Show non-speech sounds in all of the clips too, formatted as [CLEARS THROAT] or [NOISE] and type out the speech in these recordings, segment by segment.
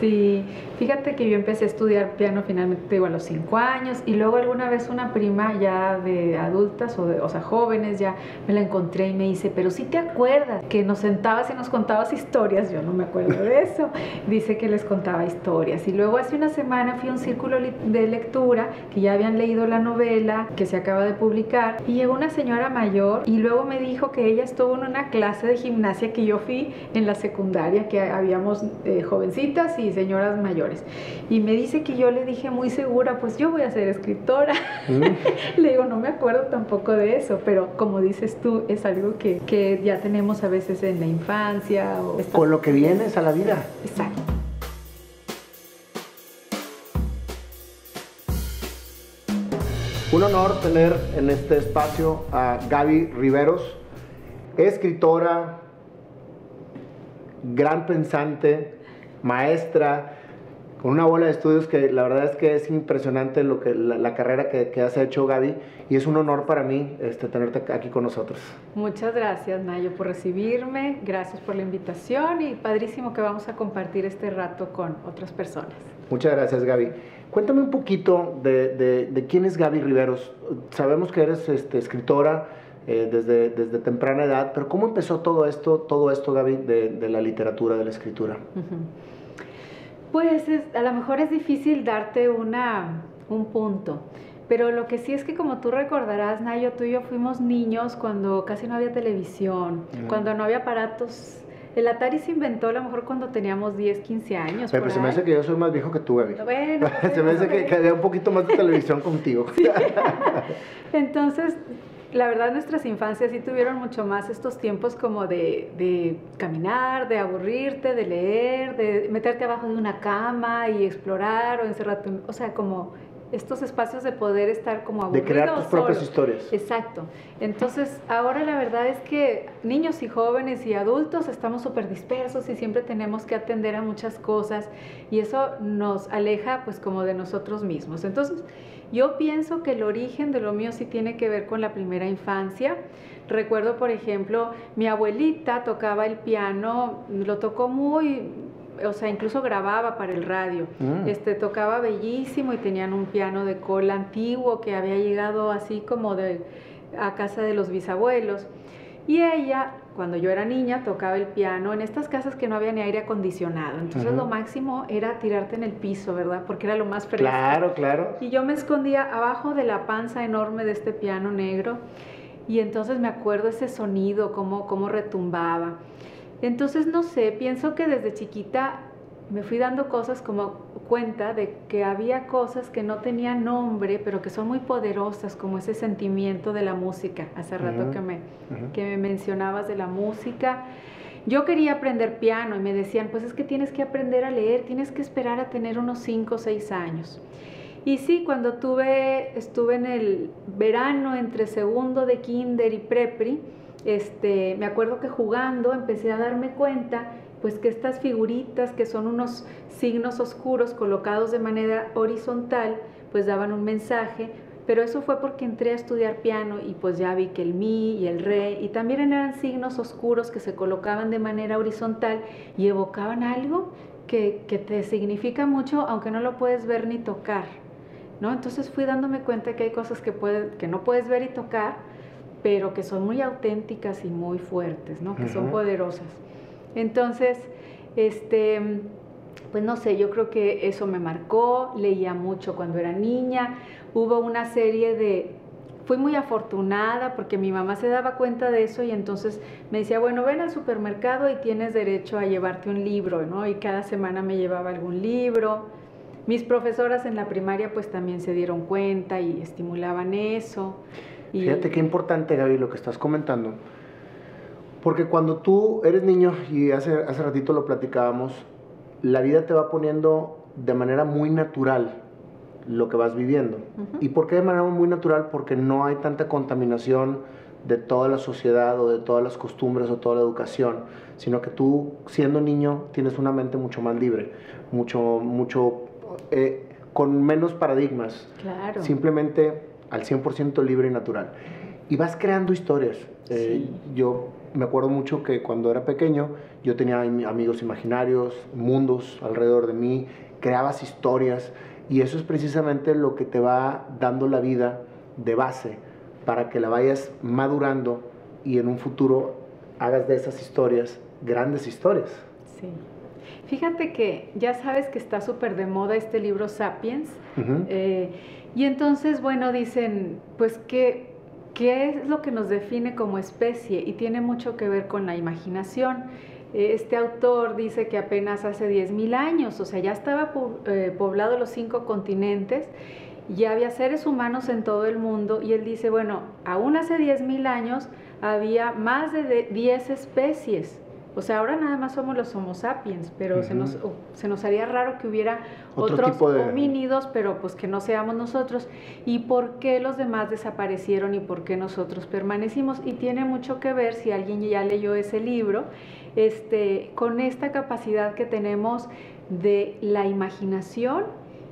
Sí, fíjate que yo empecé a estudiar piano finalmente digo, a los cinco años y luego alguna vez una prima ya de adultas o, de, o sea, jóvenes ya me la encontré y me dice, pero si te acuerdas que nos sentabas y nos contabas historias, yo no me acuerdo de eso, dice que les contaba historias y luego hace una semana fui a un círculo de lectura que ya habían leído la novela que se acaba de publicar y llegó una señora mayor y luego me dijo que ella estuvo en una clase de gimnasia que yo fui en la secundaria, que habíamos eh, jovencitas y señoras mayores. Y me dice que yo le dije muy segura, pues yo voy a ser escritora. Mm. [LAUGHS] le digo, no me acuerdo tampoco de eso, pero como dices tú, es algo que, que ya tenemos a veces en la infancia. O Con lo que vienes a la vida. Exacto. Un honor tener en este espacio a Gaby Riveros, escritora, gran pensante, maestra, con una bola de estudios que la verdad es que es impresionante lo que, la, carrera que, has hecho, Gaby, y es un honor para mí este, tenerte aquí con nosotros. Muchas gracias, Nayo, por recibirme, gracias por la invitación y padrísimo que vamos a compartir este rato con otras personas. Muchas gracias, Gaby. Cuéntame un poquito de, quién es Gaby Riveros. Sabemos que eres este, escritora eh, desde, desde temprana edad, pero ¿cómo empezó todo esto, todo esto Gaby, de, la literatura, de la escritura? Pues a lo mejor es difícil darte una, un punto. Pero lo que sí es que como tú recordarás, Nayo, tú y yo fuimos niños cuando casi no había televisión, cuando no había aparatos el Atari se inventó a lo mejor cuando teníamos 10, 15 años. Pero, se me hace que yo soy más viejo que tú, Gaby. Bueno, [LAUGHS] se me hace que, había un poquito más de televisión contigo. [LAUGHS] Entonces, la verdad, nuestras infancias sí tuvieron mucho más estos tiempos como de, de, caminar, de aburrirte, de leer, de meterte abajo de una cama y explorar o encerrarte. O sea, como estos espacios de poder estar como aburrido. De crear tus propias historias. Exacto. Entonces, ahora la verdad es que niños y jóvenes y adultos estamos súper dispersos y siempre tenemos que atender a muchas cosas y eso nos aleja pues como de nosotros mismos. Entonces, yo pienso que el origen de lo mío sí tiene que ver con la primera infancia. Recuerdo, por ejemplo, mi abuelita tocaba el piano, lo tocó muy o sea, incluso grababa para el radio. Mm. Este, tocaba bellísimo y tenían un piano de cola antiguo que había llegado así como de a casa de los bisabuelos. Y ella, cuando yo era niña, tocaba el piano en estas casas que no había ni aire acondicionado. Entonces lo máximo era tirarte en el piso, ¿verdad? Porque era lo más fresco. Claro, claro. Y yo me escondía abajo de la panza enorme de este piano negro. Y entonces me acuerdo ese sonido, cómo, cómo retumbaba. Entonces, no sé, pienso que desde chiquita me fui dando cosas como cuenta de que había cosas que no tenían nombre, pero que son muy poderosas, como ese sentimiento de la música, hace rato que, me, que me mencionabas de la música. Yo quería aprender piano y me decían, pues es que tienes que aprender a leer, tienes que esperar a tener unos 5 o 6 años. Y sí, cuando tuve, estuve en el verano entre segundo de kinder y prepri, este, me acuerdo que jugando empecé a darme cuenta pues que estas figuritas que son unos signos oscuros colocados de manera horizontal pues daban un mensaje pero eso fue porque entré a estudiar piano y pues ya vi que el mi y el re y también eran signos oscuros que se colocaban de manera horizontal y evocaban algo que, que te significa mucho aunque no lo puedes ver ni tocar ¿no? entonces fui dándome cuenta que hay cosas que, puede, que no puedes ver y tocar pero que son muy auténticas y muy fuertes, ¿no? Que son poderosas. Entonces, este, pues no sé, yo creo que eso me marcó, leía mucho cuando era niña, hubo una serie de... Fui muy afortunada porque mi mamá se daba cuenta de eso y entonces me decía, bueno, ven al supermercado y tienes derecho a llevarte un libro, ¿no? Y cada semana me llevaba algún libro. Mis profesoras en la primaria pues también se dieron cuenta y estimulaban eso. Fíjate qué importante, Gaby, lo que estás comentando. Porque cuando tú eres niño, y hace, hace ratito lo platicábamos, la vida te va poniendo de manera muy natural lo que vas viviendo. ¿Y por qué de manera muy natural? Porque no hay tanta contaminación de toda la sociedad o de todas las costumbres o toda la educación, sino que tú siendo niño tienes una mente mucho más libre, mucho, mucho, eh, con menos paradigmas. Claro. Simplemente al 100% libre y natural. y vas creando historias. Eh, yo me acuerdo mucho que cuando era pequeño yo tenía amigos imaginarios, mundos alrededor de mí, creabas historias y eso es precisamente lo que te va dando la vida de base para que la vayas madurando y en un futuro hagas de esas historias grandes historias. Sí. Fíjate que ya sabes que está súper de moda este libro Sapiens. Eh, y entonces, bueno, dicen, pues que qué es lo que nos define como especie y tiene mucho que ver con la imaginación. Este autor dice que apenas hace 10.000 años, o sea, ya estaba eh, poblado los cinco continentes, ya había seres humanos en todo el mundo y él dice, bueno, aún hace 10.000 años había más de 10 especies o sea, ahora nada más somos los Homo sapiens, pero se, nos, se nos haría raro que hubiera otros homínidos, pero pues que no seamos nosotros. ¿Y por qué los demás desaparecieron y por qué nosotros permanecimos? Y tiene mucho que ver, si alguien ya leyó ese libro, este, con esta capacidad que tenemos de la imaginación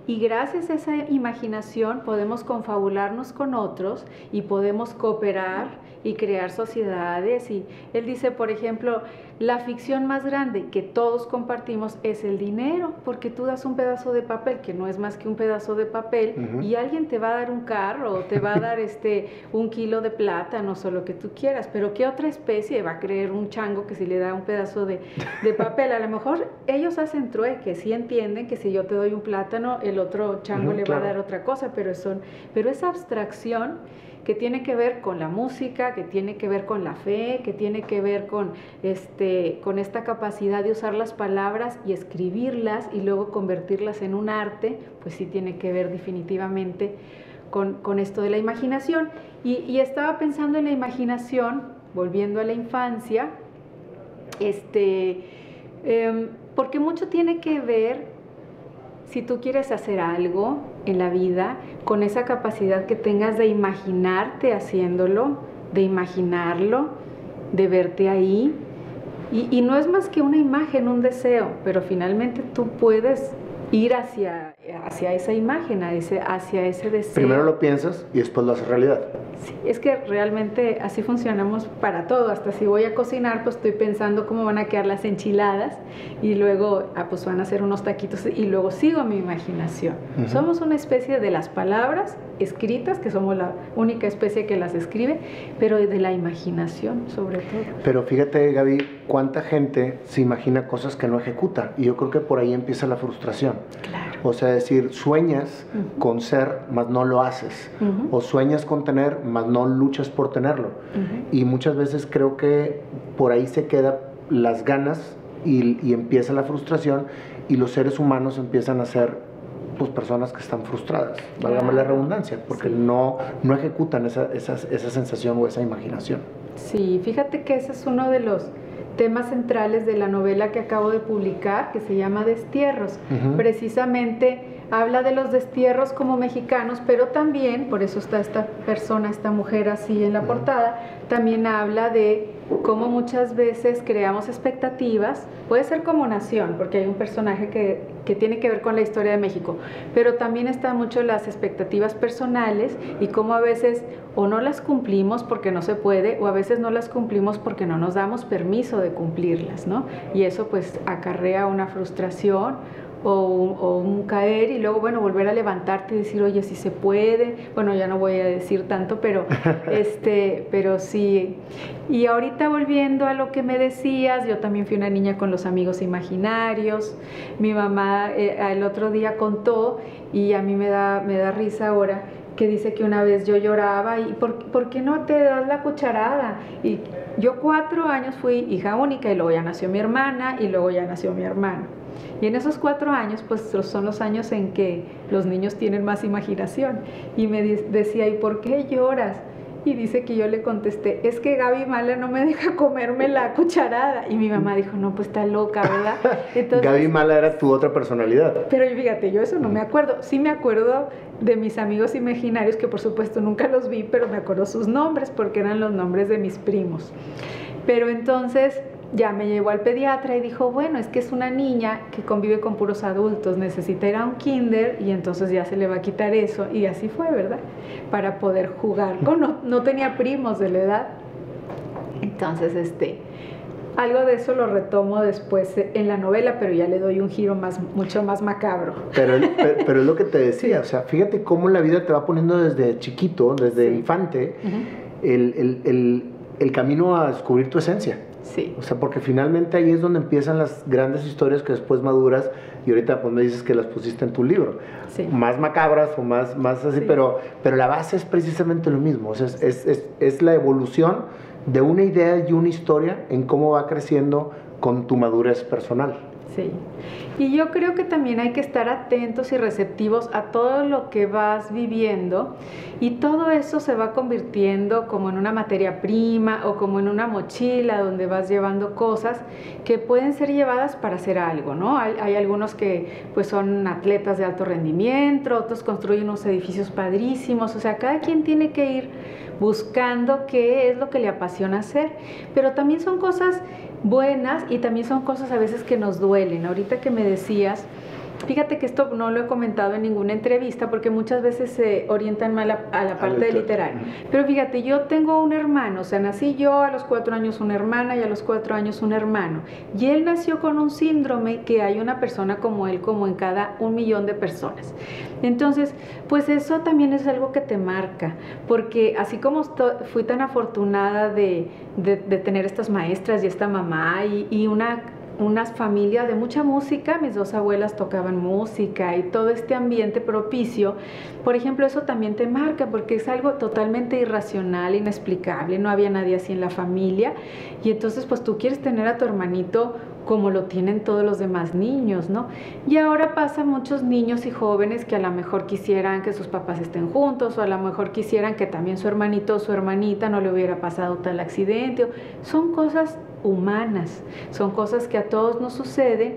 y gracias a esa imaginación podemos confabularnos con otros y podemos cooperar y crear sociedades. Y él dice, por ejemplo, la ficción más grande que todos compartimos es el dinero, porque tú das un pedazo de papel, que no es más que un pedazo de papel, y alguien te va a dar un carro, o te va a dar este, un kilo de plátano, o lo que tú quieras, pero ¿qué otra especie va a creer un chango que si le da un pedazo de, papel? A lo mejor ellos hacen trueque, sí entienden que si yo te doy un plátano, el otro chango le va a dar otra cosa, pero, son, pero esa abstracción que tiene que ver con la música, que tiene que ver con la fe, que tiene que ver con, este, con esta capacidad de usar las palabras y escribirlas y luego convertirlas en un arte, pues sí tiene que ver definitivamente con, esto de la imaginación. Y, estaba pensando en la imaginación, volviendo a la infancia, este, em, porque mucho tiene que ver si tú quieres hacer algo en la vida, con esa capacidad que tengas de imaginarte haciéndolo, de imaginarlo, de verte ahí. Y, no es más que una imagen, un deseo, pero finalmente tú puedes ir hacia, hacia esa imagen, hacia ese deseo. Primero lo piensas y después lo haces realidad. Sí, es que realmente así funcionamos para todo. Hasta si voy a cocinar, pues estoy pensando cómo van a quedar las enchiladas y luego, ah, pues van a hacer unos taquitos y luego sigo mi imaginación. Somos una especie de las palabras escritas, que somos la única especie que las escribe, pero de la imaginación sobre todo. Pero fíjate, Gaby, cuánta gente se imagina cosas que no ejecuta y yo creo que por ahí empieza la frustración. Claro. O sea, decir, sueñas con ser, mas no lo haces. O sueñas con tener, mas no luchas por tenerlo. Y muchas veces creo que por ahí se quedan las ganas y, empieza la frustración y los seres humanos empiezan a ser pues, personas que están frustradas, válgame la redundancia, porque no, no ejecutan esa, esa, esa sensación o esa imaginación. Sí, fíjate que ese es uno de los temas centrales de la novela que acabo de publicar, que se llama Destierros. Precisamente habla de los destierros como mexicanos, pero también, por eso está esta persona, esta mujer así en la portada, también habla de cómo muchas veces creamos expectativas, puede ser como nación, porque hay un personaje que, que, tiene que ver con la historia de México, pero también están mucho las expectativas personales y cómo a veces o no las cumplimos porque no se puede, o a veces no las cumplimos porque no nos damos permiso de cumplirlas, ¿no? Y eso pues acarrea una frustración o, un caer y luego, bueno, volver a levantarte y decir, oye, si se puede. Bueno, ya no voy a decir tanto, pero, [LAUGHS] este, pero sí. Y ahorita volviendo a lo que me decías, yo también fui una niña con los amigos imaginarios. Mi mamá eh, el otro día contó y a mí me da, me da risa ahora que dice que una vez yo lloraba y ¿por, ¿por, qué no te das la cucharada? Y yo cuatro años fui hija única y luego ya nació mi hermana y luego ya nació mi hermano. Y en esos cuatro años, pues son los años en que los niños tienen más imaginación. Y me decía, ¿y por qué lloras? Y dice que yo le contesté, es que Gaby Mala no me deja comerme la cucharada. Y mi mamá dijo, no, pues está loca, ¿verdad? [LAUGHS] Entonces, Gaby Mala era tu otra personalidad. Pero fíjate, yo eso no me acuerdo. Sí me acuerdo de mis amigos imaginarios, que por supuesto nunca los vi, pero me acuerdo sus nombres porque eran los nombres de mis primos. Pero entonces ya me llevó al pediatra y dijo, bueno, es que es una niña que convive con puros adultos, necesita ir a un kinder y entonces ya se le va a quitar eso. Y así fue, ¿verdad? Para poder jugar. no, no tenía primos de la edad. Entonces, este, algo de eso lo retomo después en la novela, pero ya le doy un giro más, mucho más macabro. Pero, [LAUGHS] pero, es lo que te decía, o sea, fíjate cómo la vida te va poniendo desde chiquito, desde infante, el, el, el, el camino a descubrir tu esencia. Sí. O sea, porque finalmente ahí es donde empiezan las grandes historias que después maduras y ahorita pues me dices que las pusiste en tu libro. Sí. Más macabras o más, más así, pero, pero la base es precisamente lo mismo. O sea, es, es, es la evolución de una idea y una historia en cómo va creciendo con tu madurez personal. Sí. Y yo creo que también hay que estar atentos y receptivos a todo lo que vas viviendo y todo eso se va convirtiendo como en una materia prima o como en una mochila donde vas llevando cosas que pueden ser llevadas para hacer algo, ¿no? Hay, algunos que pues son atletas de alto rendimiento, otros construyen unos edificios padrísimos, o sea, cada quien tiene que ir buscando qué es lo que le apasiona hacer, pero también son cosas buenas y también son cosas a veces que nos duelen. Ahorita que me decías, Fíjate que esto no lo he comentado en ninguna entrevista porque muchas veces se orientan mal a, la parte de literario. Pero fíjate, yo tengo un hermano, o sea, nací yo a los cuatro años una hermana y a los cuatro años un hermano. Y él nació con un síndrome que hay una persona como él, como en cada un millón de personas. Entonces, pues eso también es algo que te marca, porque así como fui tan afortunada de, tener estas maestras y esta mamá y, y una una familia de mucha música, mis dos abuelas tocaban música y todo este ambiente propicio, por ejemplo, eso también te marca porque es algo totalmente irracional, inexplicable, no había nadie así en la familia. Y entonces pues tú quieres tener a tu hermanito como lo tienen todos los demás niños, ¿no? Y ahora pasa muchos niños y jóvenes que a lo mejor quisieran que sus papás estén juntos o a lo mejor quisieran que también su hermanito o su hermanita no le hubiera pasado tal accidente. Son cosas humanas, son cosas que a todos nos suceden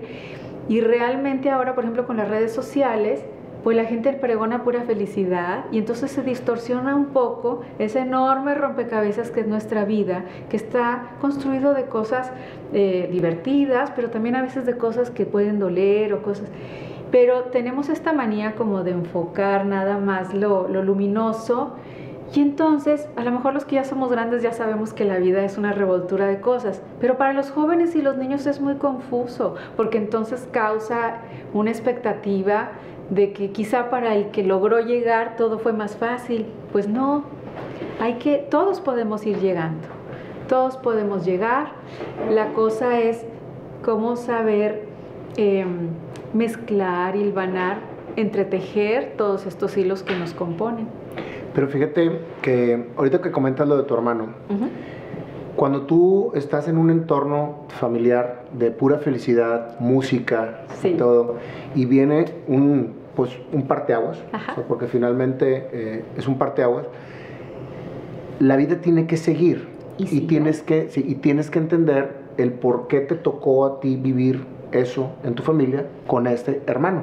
y realmente ahora, por ejemplo, con las redes sociales, pues la gente pregona pura felicidad y entonces se distorsiona un poco ese enorme rompecabezas que es nuestra vida, que está construido de cosas eh, divertidas, pero también a veces de cosas que pueden doler o cosas... Pero tenemos esta manía como de enfocar nada más lo, lo luminoso y entonces, a lo mejor los que ya somos grandes ya sabemos que la vida es una revoltura de cosas, pero para los jóvenes y los niños es muy confuso, porque entonces causa una expectativa de que quizá para el que logró llegar todo fue más fácil. Pues no, hay que, todos podemos ir llegando, todos podemos llegar. La cosa es cómo saber em, mezclar, hilvanar, entretejer todos estos hilos que nos componen. Pero fíjate que ahorita que comentas lo de tu hermano, cuando tú estás en un entorno familiar de pura felicidad, música, y todo, y viene un, pues, un parteaguas, porque finalmente eh, es un parteaguas, la vida tiene que seguir y, tienes que, y tienes que entender el por qué te tocó a ti vivir eso en tu familia con este hermano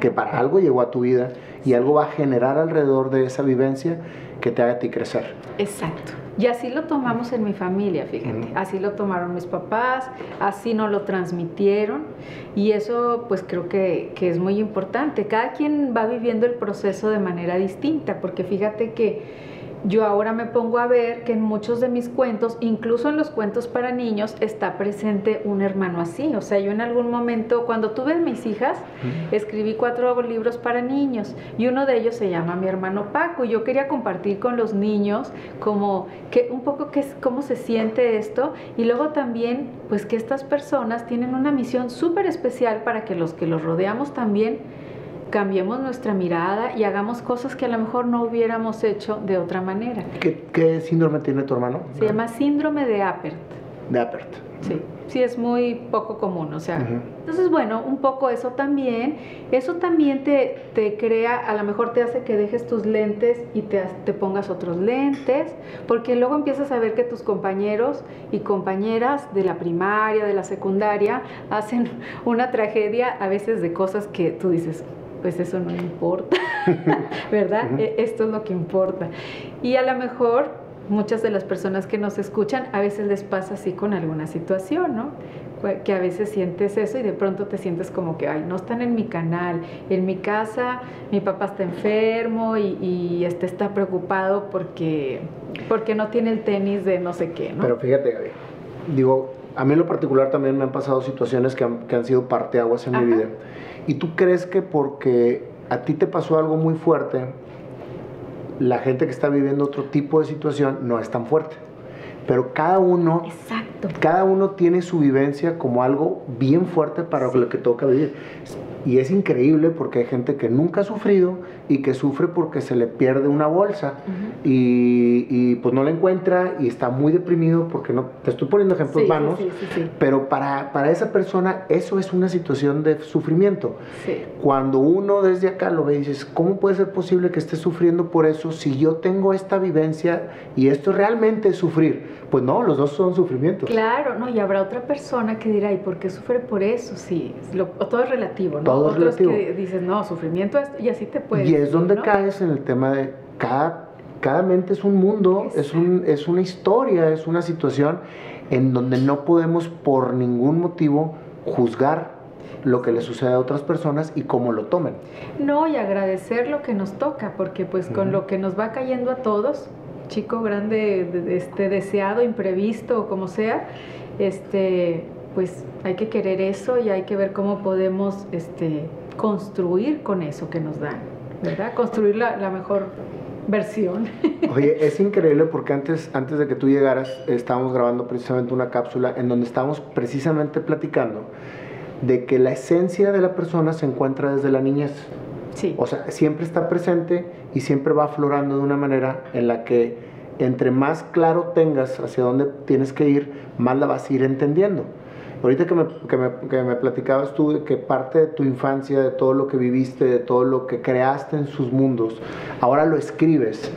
que para algo llegó a tu vida y algo va a generar alrededor de esa vivencia que te haga a ti crecer. Exacto. Y así lo tomamos en mi familia, fíjate. Así lo tomaron mis papás, así nos lo transmitieron. Y eso pues creo que, que es muy importante. Cada quien va viviendo el proceso de manera distinta, porque fíjate que yo ahora me pongo a ver que en muchos de mis cuentos, incluso en los cuentos para niños, está presente un hermano así. O sea, yo en algún momento, cuando tuve mis hijas, escribí cuatro libros para niños y uno de ellos se llama Mi hermano Paco. Y yo quería compartir con los niños como que un poco qué es, cómo se siente esto y luego también pues que estas personas tienen una misión súper especial para que los que los rodeamos también cambiemos nuestra mirada y hagamos cosas que a lo mejor no hubiéramos hecho de otra manera. ¿Qué, síndrome tiene tu hermano? Se llama síndrome de Apert. De Apert. Sí, sí, es muy poco común, o sea. Entonces, bueno, un poco eso también. Eso también te, te, crea, a lo mejor te hace que dejes tus lentes y te, te pongas otros lentes, porque luego empiezas a ver que tus compañeros y compañeras de la primaria, de la secundaria, hacen una tragedia a veces de cosas que tú dices, pues eso no importa, [LAUGHS] ¿verdad? E, esto es lo que importa. Y a lo mejor muchas de las personas que nos escuchan a veces les pasa así con alguna situación, ¿no? que a veces sientes eso y de pronto te sientes como que, ay, no están en mi canal, en mi casa mi papá está enfermo y, este está preocupado porque, porque no tiene el tenis de no sé qué, ¿no? Pero fíjate, Gaby, digo, a mí en lo particular también me han pasado situaciones que han, que han sido parteaguas en mi vida. ¿Y tú crees que porque a ti te pasó algo muy fuerte, la gente que está viviendo otro tipo de situación no es tan fuerte? pero cada uno, cada uno tiene su vivencia como algo bien fuerte para lo que toca vivir. Y es increíble porque hay gente que nunca ha sufrido y que sufre porque se le pierde una bolsa y, pues no la encuentra y está muy deprimido porque no, te estoy poniendo ejemplos vanos, pero para, para esa persona eso es una situación de sufrimiento. Cuando uno desde acá lo ve y dices, ¿cómo puede ser posible que esté sufriendo por eso si yo tengo esta vivencia y esto realmente es sufrir? Pues no, los dos son sufrimientos. Claro, no, y habrá otra persona que dirá, ¿y por qué sufre por eso? Sí, todo es relativo, ¿no? Todo es relativo. que dices, no, sufrimiento es, y así te puedes. Y es donde caes en el tema de cada, cada mente es un mundo, es, un, es una historia, es una situación en donde no podemos por ningún motivo juzgar lo que le sucede a otras personas y cómo lo tomen. No, y agradecer lo que nos toca, porque pues con lo que nos va cayendo a todos, chico, grande, este, deseado, imprevisto como sea, este, pues hay que querer eso y hay que ver cómo podemos este, construir con eso que nos dan, ¿verdad? Construir la, la mejor versión. [LAUGHS] Oye, es increíble porque antes, antes de que tú llegaras estábamos grabando precisamente una cápsula en donde estábamos precisamente platicando de que la esencia de la persona se encuentra desde la niñez. Sí. O sea, siempre está presente y siempre va aflorando de una manera en la que entre más claro tengas hacia dónde tienes que ir, más la vas a ir entendiendo. Ahorita que me, que, me, que me, platicabas tú de que parte de tu infancia, de todo lo que viviste, de todo lo que creaste en sus mundos, ahora lo escribes,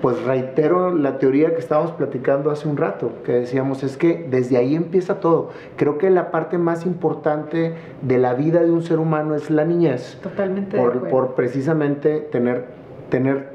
pues reitero la teoría que estábamos platicando hace un rato, que decíamos, es que desde ahí empieza todo. Creo que la parte más importante de la vida de un ser humano es la niñez. Totalmente. Por, por precisamente tener, tener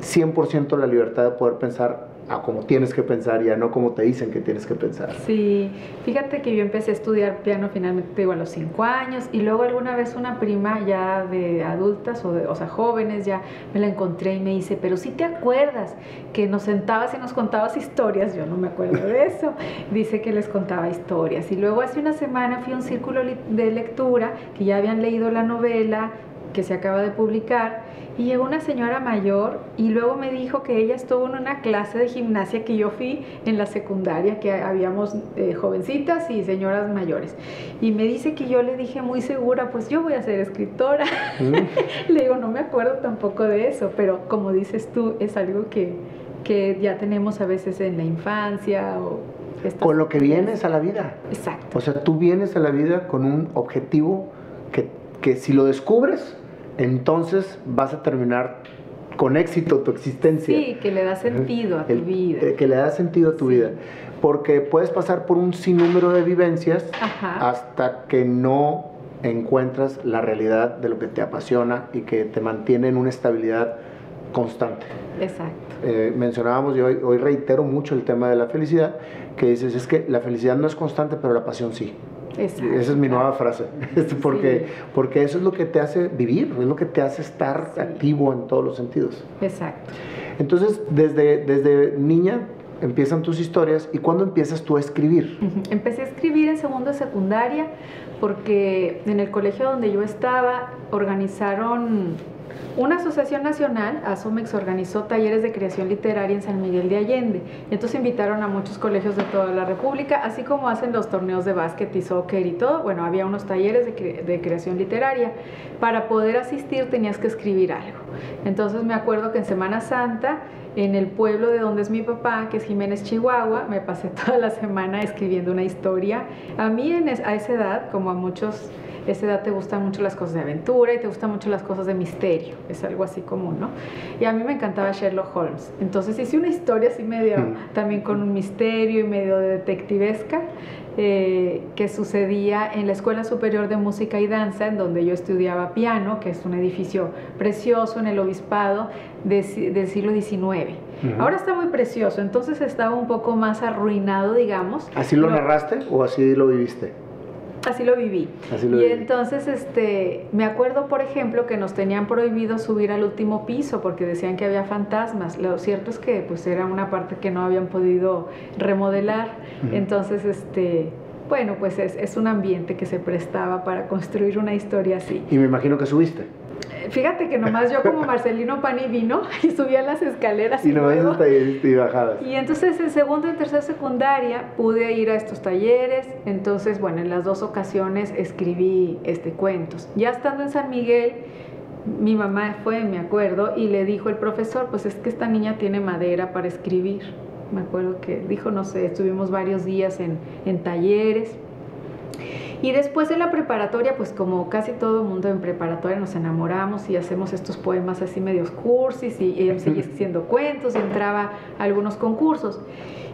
100% la libertad de poder pensar a cómo tienes que pensar y a no como te dicen que tienes que pensar. Sí, fíjate que yo empecé a estudiar piano finalmente a los cinco años y luego alguna vez una prima ya de adultas o, de, o sea, jóvenes ya me la encontré y me dice, pero si te acuerdas que nos sentabas y nos contabas historias, yo no me acuerdo de eso, dice que les contaba historias y luego hace una semana fui a un círculo de lectura que ya habían leído la novela que se acaba de publicar y llegó una señora mayor y luego me dijo que ella estuvo en una clase de gimnasia que yo fui en la secundaria, que habíamos eh, jovencitas y señoras mayores. Y me dice que yo le dije muy segura, pues yo voy a ser escritora. Mm. [LAUGHS] le digo, no me acuerdo tampoco de eso, pero como dices tú, es algo que, que ya tenemos a veces en la infancia o con lo que vienes a la vida. Exacto. O sea, tú vienes a la vida con un objetivo que, que si lo descubres, entonces vas a terminar con éxito tu existencia. Sí, que le da sentido a tu vida. Eh, que le da sentido a tu vida. Porque puedes pasar por un sinnúmero de vivencias hasta que no encuentras la realidad de lo que te apasiona y que te mantiene en una estabilidad constante. Exacto. Eh, mencionábamos, y hoy, hoy reitero mucho el tema de la felicidad, que dices, es que la felicidad no es constante, pero la pasión sí. Esa es mi nueva frase, [LAUGHS] porque, porque eso es lo que te hace vivir, es lo que te hace estar activo en todos los sentidos. Exacto. Entonces, desde, desde niña empiezan tus historias y ¿cuándo empiezas tú a escribir? Empecé a escribir en segundo de secundaria porque en el colegio donde yo estaba organizaron una asociación nacional, ASOMEX, organizó talleres de creación literaria en San Miguel de Allende. entonces invitaron a muchos colegios de toda la República, así como hacen los torneos de básquet y soccer y todo. Bueno, había unos talleres de, de creación literaria. Para poder asistir tenías que escribir algo. Entonces me acuerdo que en Semana Santa en el pueblo de donde es mi papá, que es Jiménez, Chihuahua, me pasé [LAUGHS] toda la semana escribiendo una historia. A mí a esa edad, como a muchos esa edad te gustan mucho las cosas de aventura y te gustan mucho las cosas de misterio, es algo así común, ¿no? Y a mí me encantaba Sherlock Holmes, entonces hice una historia así medio, mm. también con un misterio y medio detectivesca, eh, que sucedía en la Escuela Superior de Música y Danza, en donde yo estudiaba piano, que es un edificio precioso en el obispado del siglo XIX. Ahora está muy precioso, entonces estaba un poco más arruinado, digamos. ¿Así lo narraste o así lo viviste? Así lo viví. y entonces, este, me acuerdo, por ejemplo, que nos tenían prohibido subir al último piso porque decían que había fantasmas. Lo cierto es que, pues, era una parte que no habían podido remodelar. Entonces, este, bueno, pues es, es un ambiente que se prestaba para construir una historia así. Y me imagino que subiste. Fíjate que nomás yo como [LAUGHS] Marcelino Pani vino [LAUGHS] y subía las escaleras. Y, nomás y bajadas. Y entonces en segundo y tercera secundaria pude ir a estos talleres. Entonces, bueno, en las dos ocasiones escribí este cuentos. Ya estando en San Miguel, mi mamá fue, me acuerdo, y le dijo el profesor, pues es que esta niña tiene madera para escribir. Me acuerdo que dijo, no sé, estuvimos varios días en, en talleres. Y después en la preparatoria, pues como casi todo el mundo en preparatoria nos enamoramos y hacemos estos poemas así medios cursis y, y seguía haciendo cuentos y entraba a algunos concursos.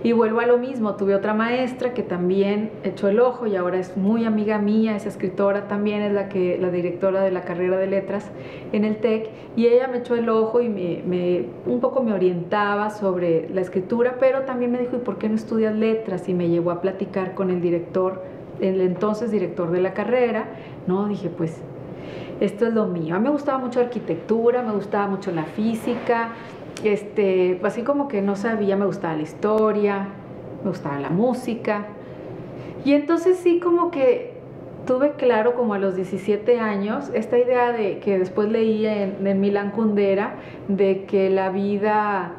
Y vuelvo a lo mismo, tuve otra maestra que también echó el ojo y ahora es muy amiga mía, es escritora también, es la, que, la directora de la carrera de letras en el TEC, y ella me echó el ojo y me, me, un poco me orientaba sobre la escritura, pero también me dijo, ¿y por qué no estudias letras? Y me llevó a platicar con el director el entonces director de la carrera, ¿no? Dije, pues esto es lo mío. A mí me gustaba mucho arquitectura, me gustaba mucho la física, este, así como que no sabía, me gustaba la historia, me gustaba la música. Y entonces sí como que tuve claro como a los 17 años esta idea de que después leí en, en Milan Kundera de que la vida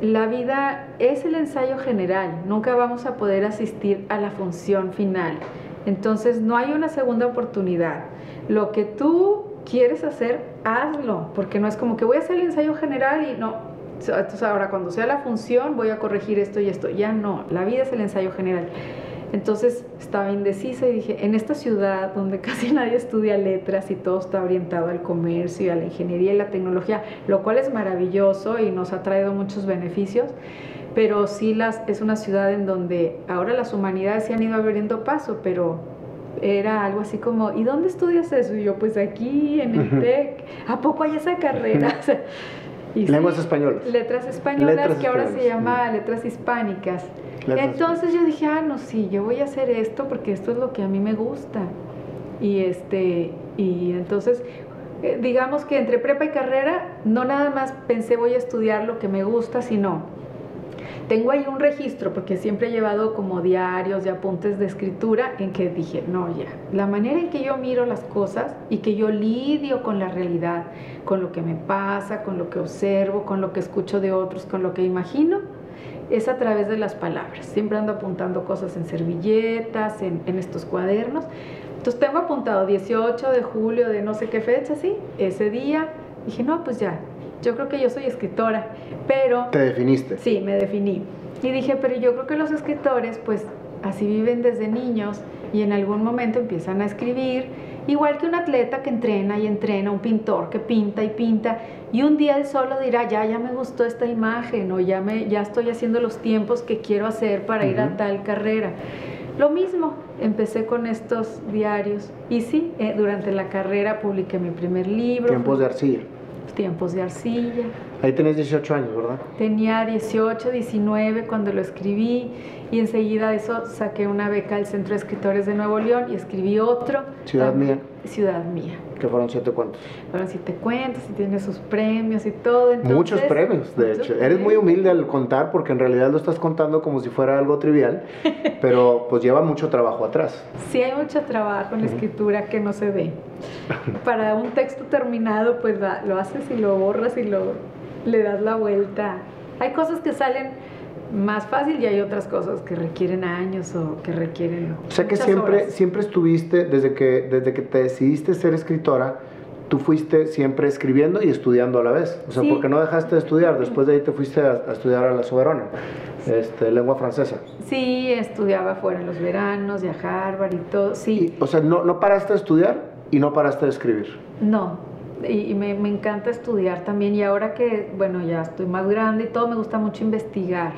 la vida es el ensayo general, nunca vamos a poder asistir a la función final. Entonces no hay una segunda oportunidad. Lo que tú quieres hacer, hazlo, porque no es como que voy a hacer el ensayo general y no. Entonces ahora cuando sea la función voy a corregir esto y esto. Ya no, la vida es el ensayo general. Entonces estaba indecisa y dije, en esta ciudad donde [LAUGHS] casi nadie estudia letras y todo está orientado al comercio y a la ingeniería y la tecnología, lo cual es maravilloso y nos ha traído muchos beneficios, pero sí las, es una ciudad en donde ahora las humanidades se han ido abriendo paso, pero era algo así como, ¿y dónde estudias eso? Y yo, pues aquí en el TEC, ¿a poco hay esa carrera? [LAUGHS] Lenguas españolas. Letras españolas, que ahora se llama letras hispánicas. Entonces yo dije, ah, no, sí, yo voy a hacer esto porque esto es lo que a mí me gusta. Y, este, y entonces, eh, digamos que entre prepa y carrera, no nada más pensé voy a estudiar lo que me gusta, sino tengo ahí un registro, porque siempre he llevado como diarios y apuntes de escritura, en que dije, no, ya, la manera en que yo miro las cosas y que yo lidio con la realidad, con lo que me pasa, con lo que observo, con lo que escucho de otros, con lo que imagino, es a través de las palabras. Siempre ando apuntando cosas en servilletas, en, estos cuadernos. Entonces tengo apuntado 18 de julio de no sé qué fecha, ¿sí? Ese día dije, no, pues ya, yo creo que yo soy escritora, pero... ¿Te definiste? Sí, me definí. Y dije, pero yo creo que los escritores, pues así viven desde niños y en algún momento empiezan a escribir, igual que un atleta que entrena y entrena, un pintor que pinta y pinta, y un día él solo dirá, ya, ya me gustó esta imagen, o ya, me, ya estoy haciendo los tiempos que quiero hacer para ir a tal carrera. Lo mismo, empecé con estos diarios y sí, eh, durante la carrera publiqué mi primer libro. Tiempos de arcilla tiempos de arcilla. Ahí tenés 18 años, ¿verdad? Tenía 18, 19 cuando lo escribí y enseguida de eso saqué una beca al Centro de Escritores de Nuevo León y escribí otro. Ciudad Mía. Ciudad Mía. Que fueron siete cuentos. Fueron siete cuentos y tiene sus premios y todo. muchos premios, de hecho. Eres muy humilde al contar porque en realidad lo estás contando como si fuera algo trivial, [LAUGHS] pero pues lleva mucho trabajo atrás. Sí, hay mucho trabajo en la escritura que no se ve. [LAUGHS] Para un texto terminado, pues lo haces y lo borras y lo le das la vuelta. Hay cosas que salen más fácil y hay otras cosas que requieren años o que requieren. O sea que siempre, siempre estuviste, desde que, desde que te decidiste ser escritora, tú fuiste siempre escribiendo y estudiando a la vez. O sea, porque no dejaste de estudiar, después de ahí te fuiste a, estudiar a la Soberana, este, lengua francesa. Sí, estudiaba fuera en los veranos y a Harvard y todo, sí. o sea, no, no paraste de estudiar y no paraste de escribir. No, y, me, me, encanta estudiar también y ahora que, bueno, ya estoy más grande y todo, me gusta mucho investigar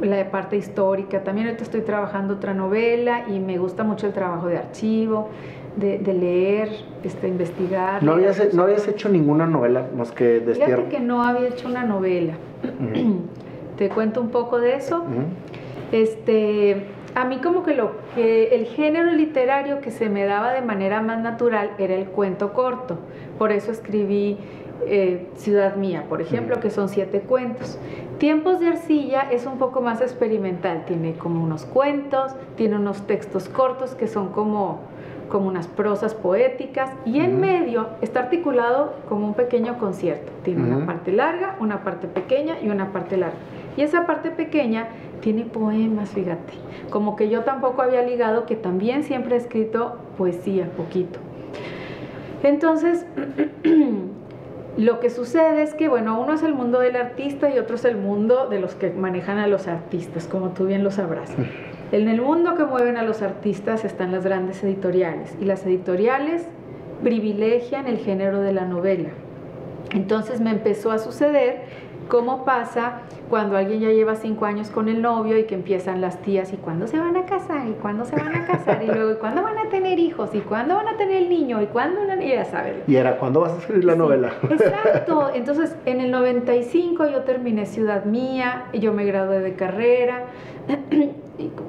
la parte histórica. También ahorita estoy trabajando otra novela y me gusta mucho el trabajo de archivo, de, leer, este, investigar. ¿No habías, ¿No habías hecho ninguna novela más que Destierro? Fíjate que no había hecho una novela. [CLEARS THROAT] Te cuento un poco de eso. Este, a mí como que lo que el género literario que se me daba de manera más natural era el cuento corto. Por eso escribí eh, Ciudad Mía, por ejemplo, que son siete cuentos. Tiempos de Arcilla es un poco más experimental, tiene como unos cuentos, tiene unos textos cortos que son como, como unas prosas poéticas y en medio está articulado como un pequeño concierto. Tiene una parte larga, una parte pequeña y una parte larga. Y esa parte pequeña tiene poemas, fíjate. Como que yo tampoco había ligado que también siempre he escrito poesía, poquito. Entonces, [CLEARS THROAT] Lo que sucede es que, bueno, uno es el mundo del artista y otro es el mundo de los que manejan a los artistas, como tú bien lo sabrás. [LAUGHS] En el mundo que mueven a los artistas están las grandes editoriales y las editoriales privilegian el género de la novela. Entonces me empezó a suceder cómo pasa cuando alguien ya lleva cinco años con el novio y que empiezan las tías y cuándo se van a casar y cuándo se van a casar y luego cuándo van a tener hijos y cuándo van a tener el niño y cuándo y ya sabes. Y era cuándo vas a escribir la novela. [LAUGHS] Exacto. Entonces en el 95 yo terminé Ciudad Mía, y yo me gradué de carrera.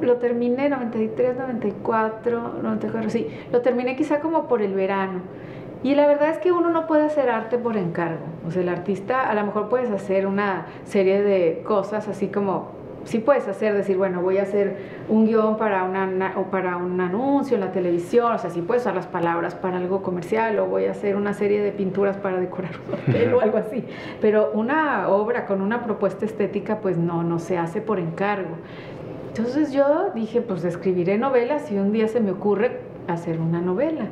Lo terminé 93, 94, 94, sí, lo terminé quizá como por el verano. Y la verdad es que uno no puede hacer arte por encargo. O sea, el artista a lo mejor puedes hacer una serie de cosas así como sí puedes hacer, decir, bueno, voy a hacer un guion para, una, o para un anuncio en la televisión, o sea, sí puedes usar las palabras para algo comercial, o voy a hacer una serie de pinturas para decorar un hotel o algo así. Pero una obra con una propuesta estética, pues no, no se hace por encargo. Entonces yo dije, pues escribiré novelas y un día se me ocurre hacer una novela.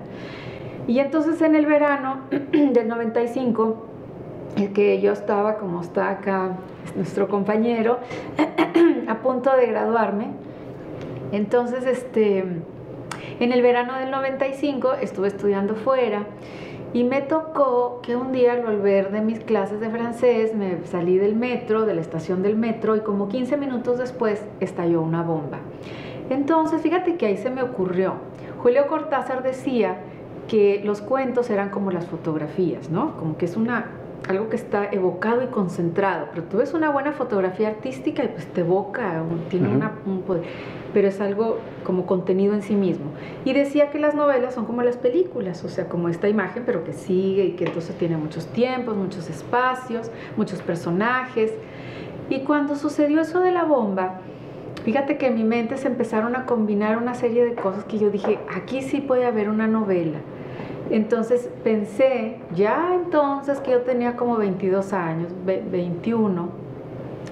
Y entonces en el verano [CLEARS THROAT] del 95, el que yo estaba, como está acá nuestro compañero, [CLEARS THROAT] a punto de graduarme, entonces este, en el verano del 95 estuve estudiando fuera y me tocó que un día al volver de mis clases de francés me salí del metro, de la estación del metro y como 15 minutos después estalló una bomba. Entonces, fíjate que ahí se me ocurrió. Julio Cortázar decía que los cuentos eran como las fotografías, ¿no? Como que es una algo que está evocado y concentrado, pero tú ves una buena fotografía artística y pues te evoca, tiene un poder, pero es algo como contenido en sí mismo. Y decía que las novelas son como las películas, o sea, como esta imagen, pero que sigue y que entonces tiene muchos tiempos, muchos espacios, muchos personajes. Y cuando sucedió eso de la bomba, fíjate que en mi mente se empezaron a combinar una serie de cosas que yo dije, aquí sí puede haber una novela entonces pensé, ya entonces que yo tenía como 22 años, 21,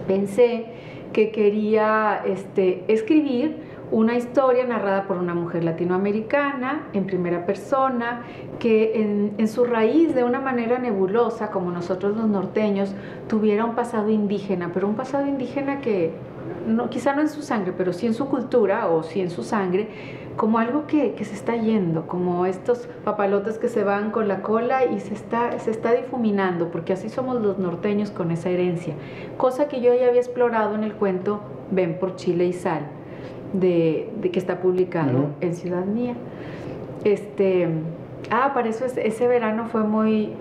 pensé que quería este, escribir una historia narrada por una mujer latinoamericana en primera persona, que en, su raíz, de una manera nebulosa, como nosotros los norteños, tuviera un pasado indígena, pero un pasado indígena que no, quizá no en su sangre, pero sí en su cultura o sí en su sangre, como algo que, se está yendo, como estos papalotes que se van con la cola y se está, se está difuminando, porque así somos los norteños con esa herencia. Cosa que yo ya había explorado en el cuento Ven por Chile y Sal, de, que está publicado en Ciudad Mía. Este, ah, para eso ese verano fue muy,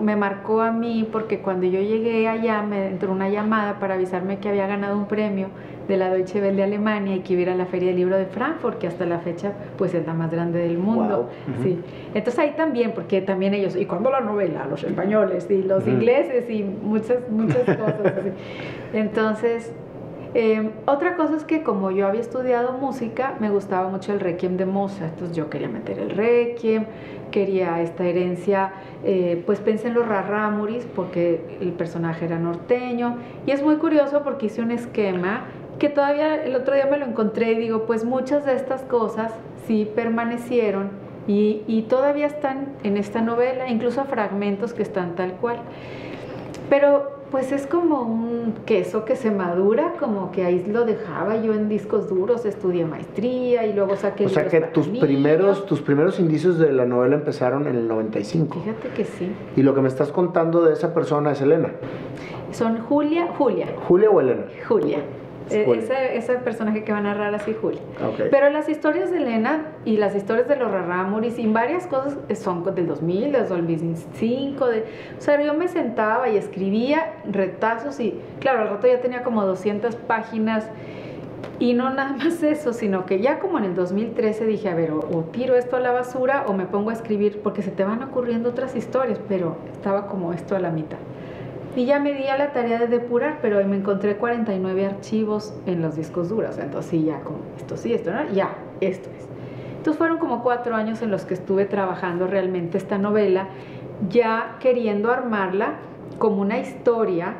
me marcó a mí porque cuando yo llegué allá me entró una llamada para avisarme que había ganado un premio de la Deutsche Welle de Alemania y que iba a la Feria del Libro de Frankfurt, que hasta la fecha pues es la más grande del mundo. sí. Entonces ahí también, porque también ellos, ¿y cuando la novela? Los españoles y los ingleses y muchas, muchas cosas. [LAUGHS] Entonces Em, otra cosa es que como yo había estudiado música, me gustaba mucho el requiem de Mozart, entonces yo quería meter el requiem, quería esta herencia, eh, pues pensé en los rarámuris porque el personaje era norteño y es muy curioso porque hice un esquema que todavía el otro día me lo encontré y digo, pues muchas de estas cosas sí permanecieron y, y todavía están en esta novela, incluso fragmentos que están tal cual. Pero pues es como un queso que se madura, como que ahí lo dejaba yo en discos duros, estudié maestría y luego saqué... O sea que tus primeros, tus primeros indicios de la novela empezaron en el 95. Fíjate que sí. Y lo que me estás contando de esa persona es Elena. Son Julia, Julia. ¿Julia o Elena? Julia. Ese, ese personaje que va a narrar así Julia. Ok. Pero las historias de Elena y las historias de los Rarámuris y varias cosas son del 2000, del 2005. De, o sea, yo me sentaba y escribía retazos y, claro, al rato ya tenía como 200 páginas. Y no nada [LAUGHS] más eso, sino que ya como en el 2013 dije, a ver, o, o tiro esto a la basura o me pongo a escribir porque se te van ocurriendo otras historias, pero estaba como esto a la mitad. Y ya me di a la tarea de depurar, pero me encontré 49 archivos en los discos duros. Entonces sí, ya como esto sí, esto no, ya, esto es. Entonces fueron como cuatro años en los que estuve trabajando realmente esta novela, ya queriendo armarla como una historia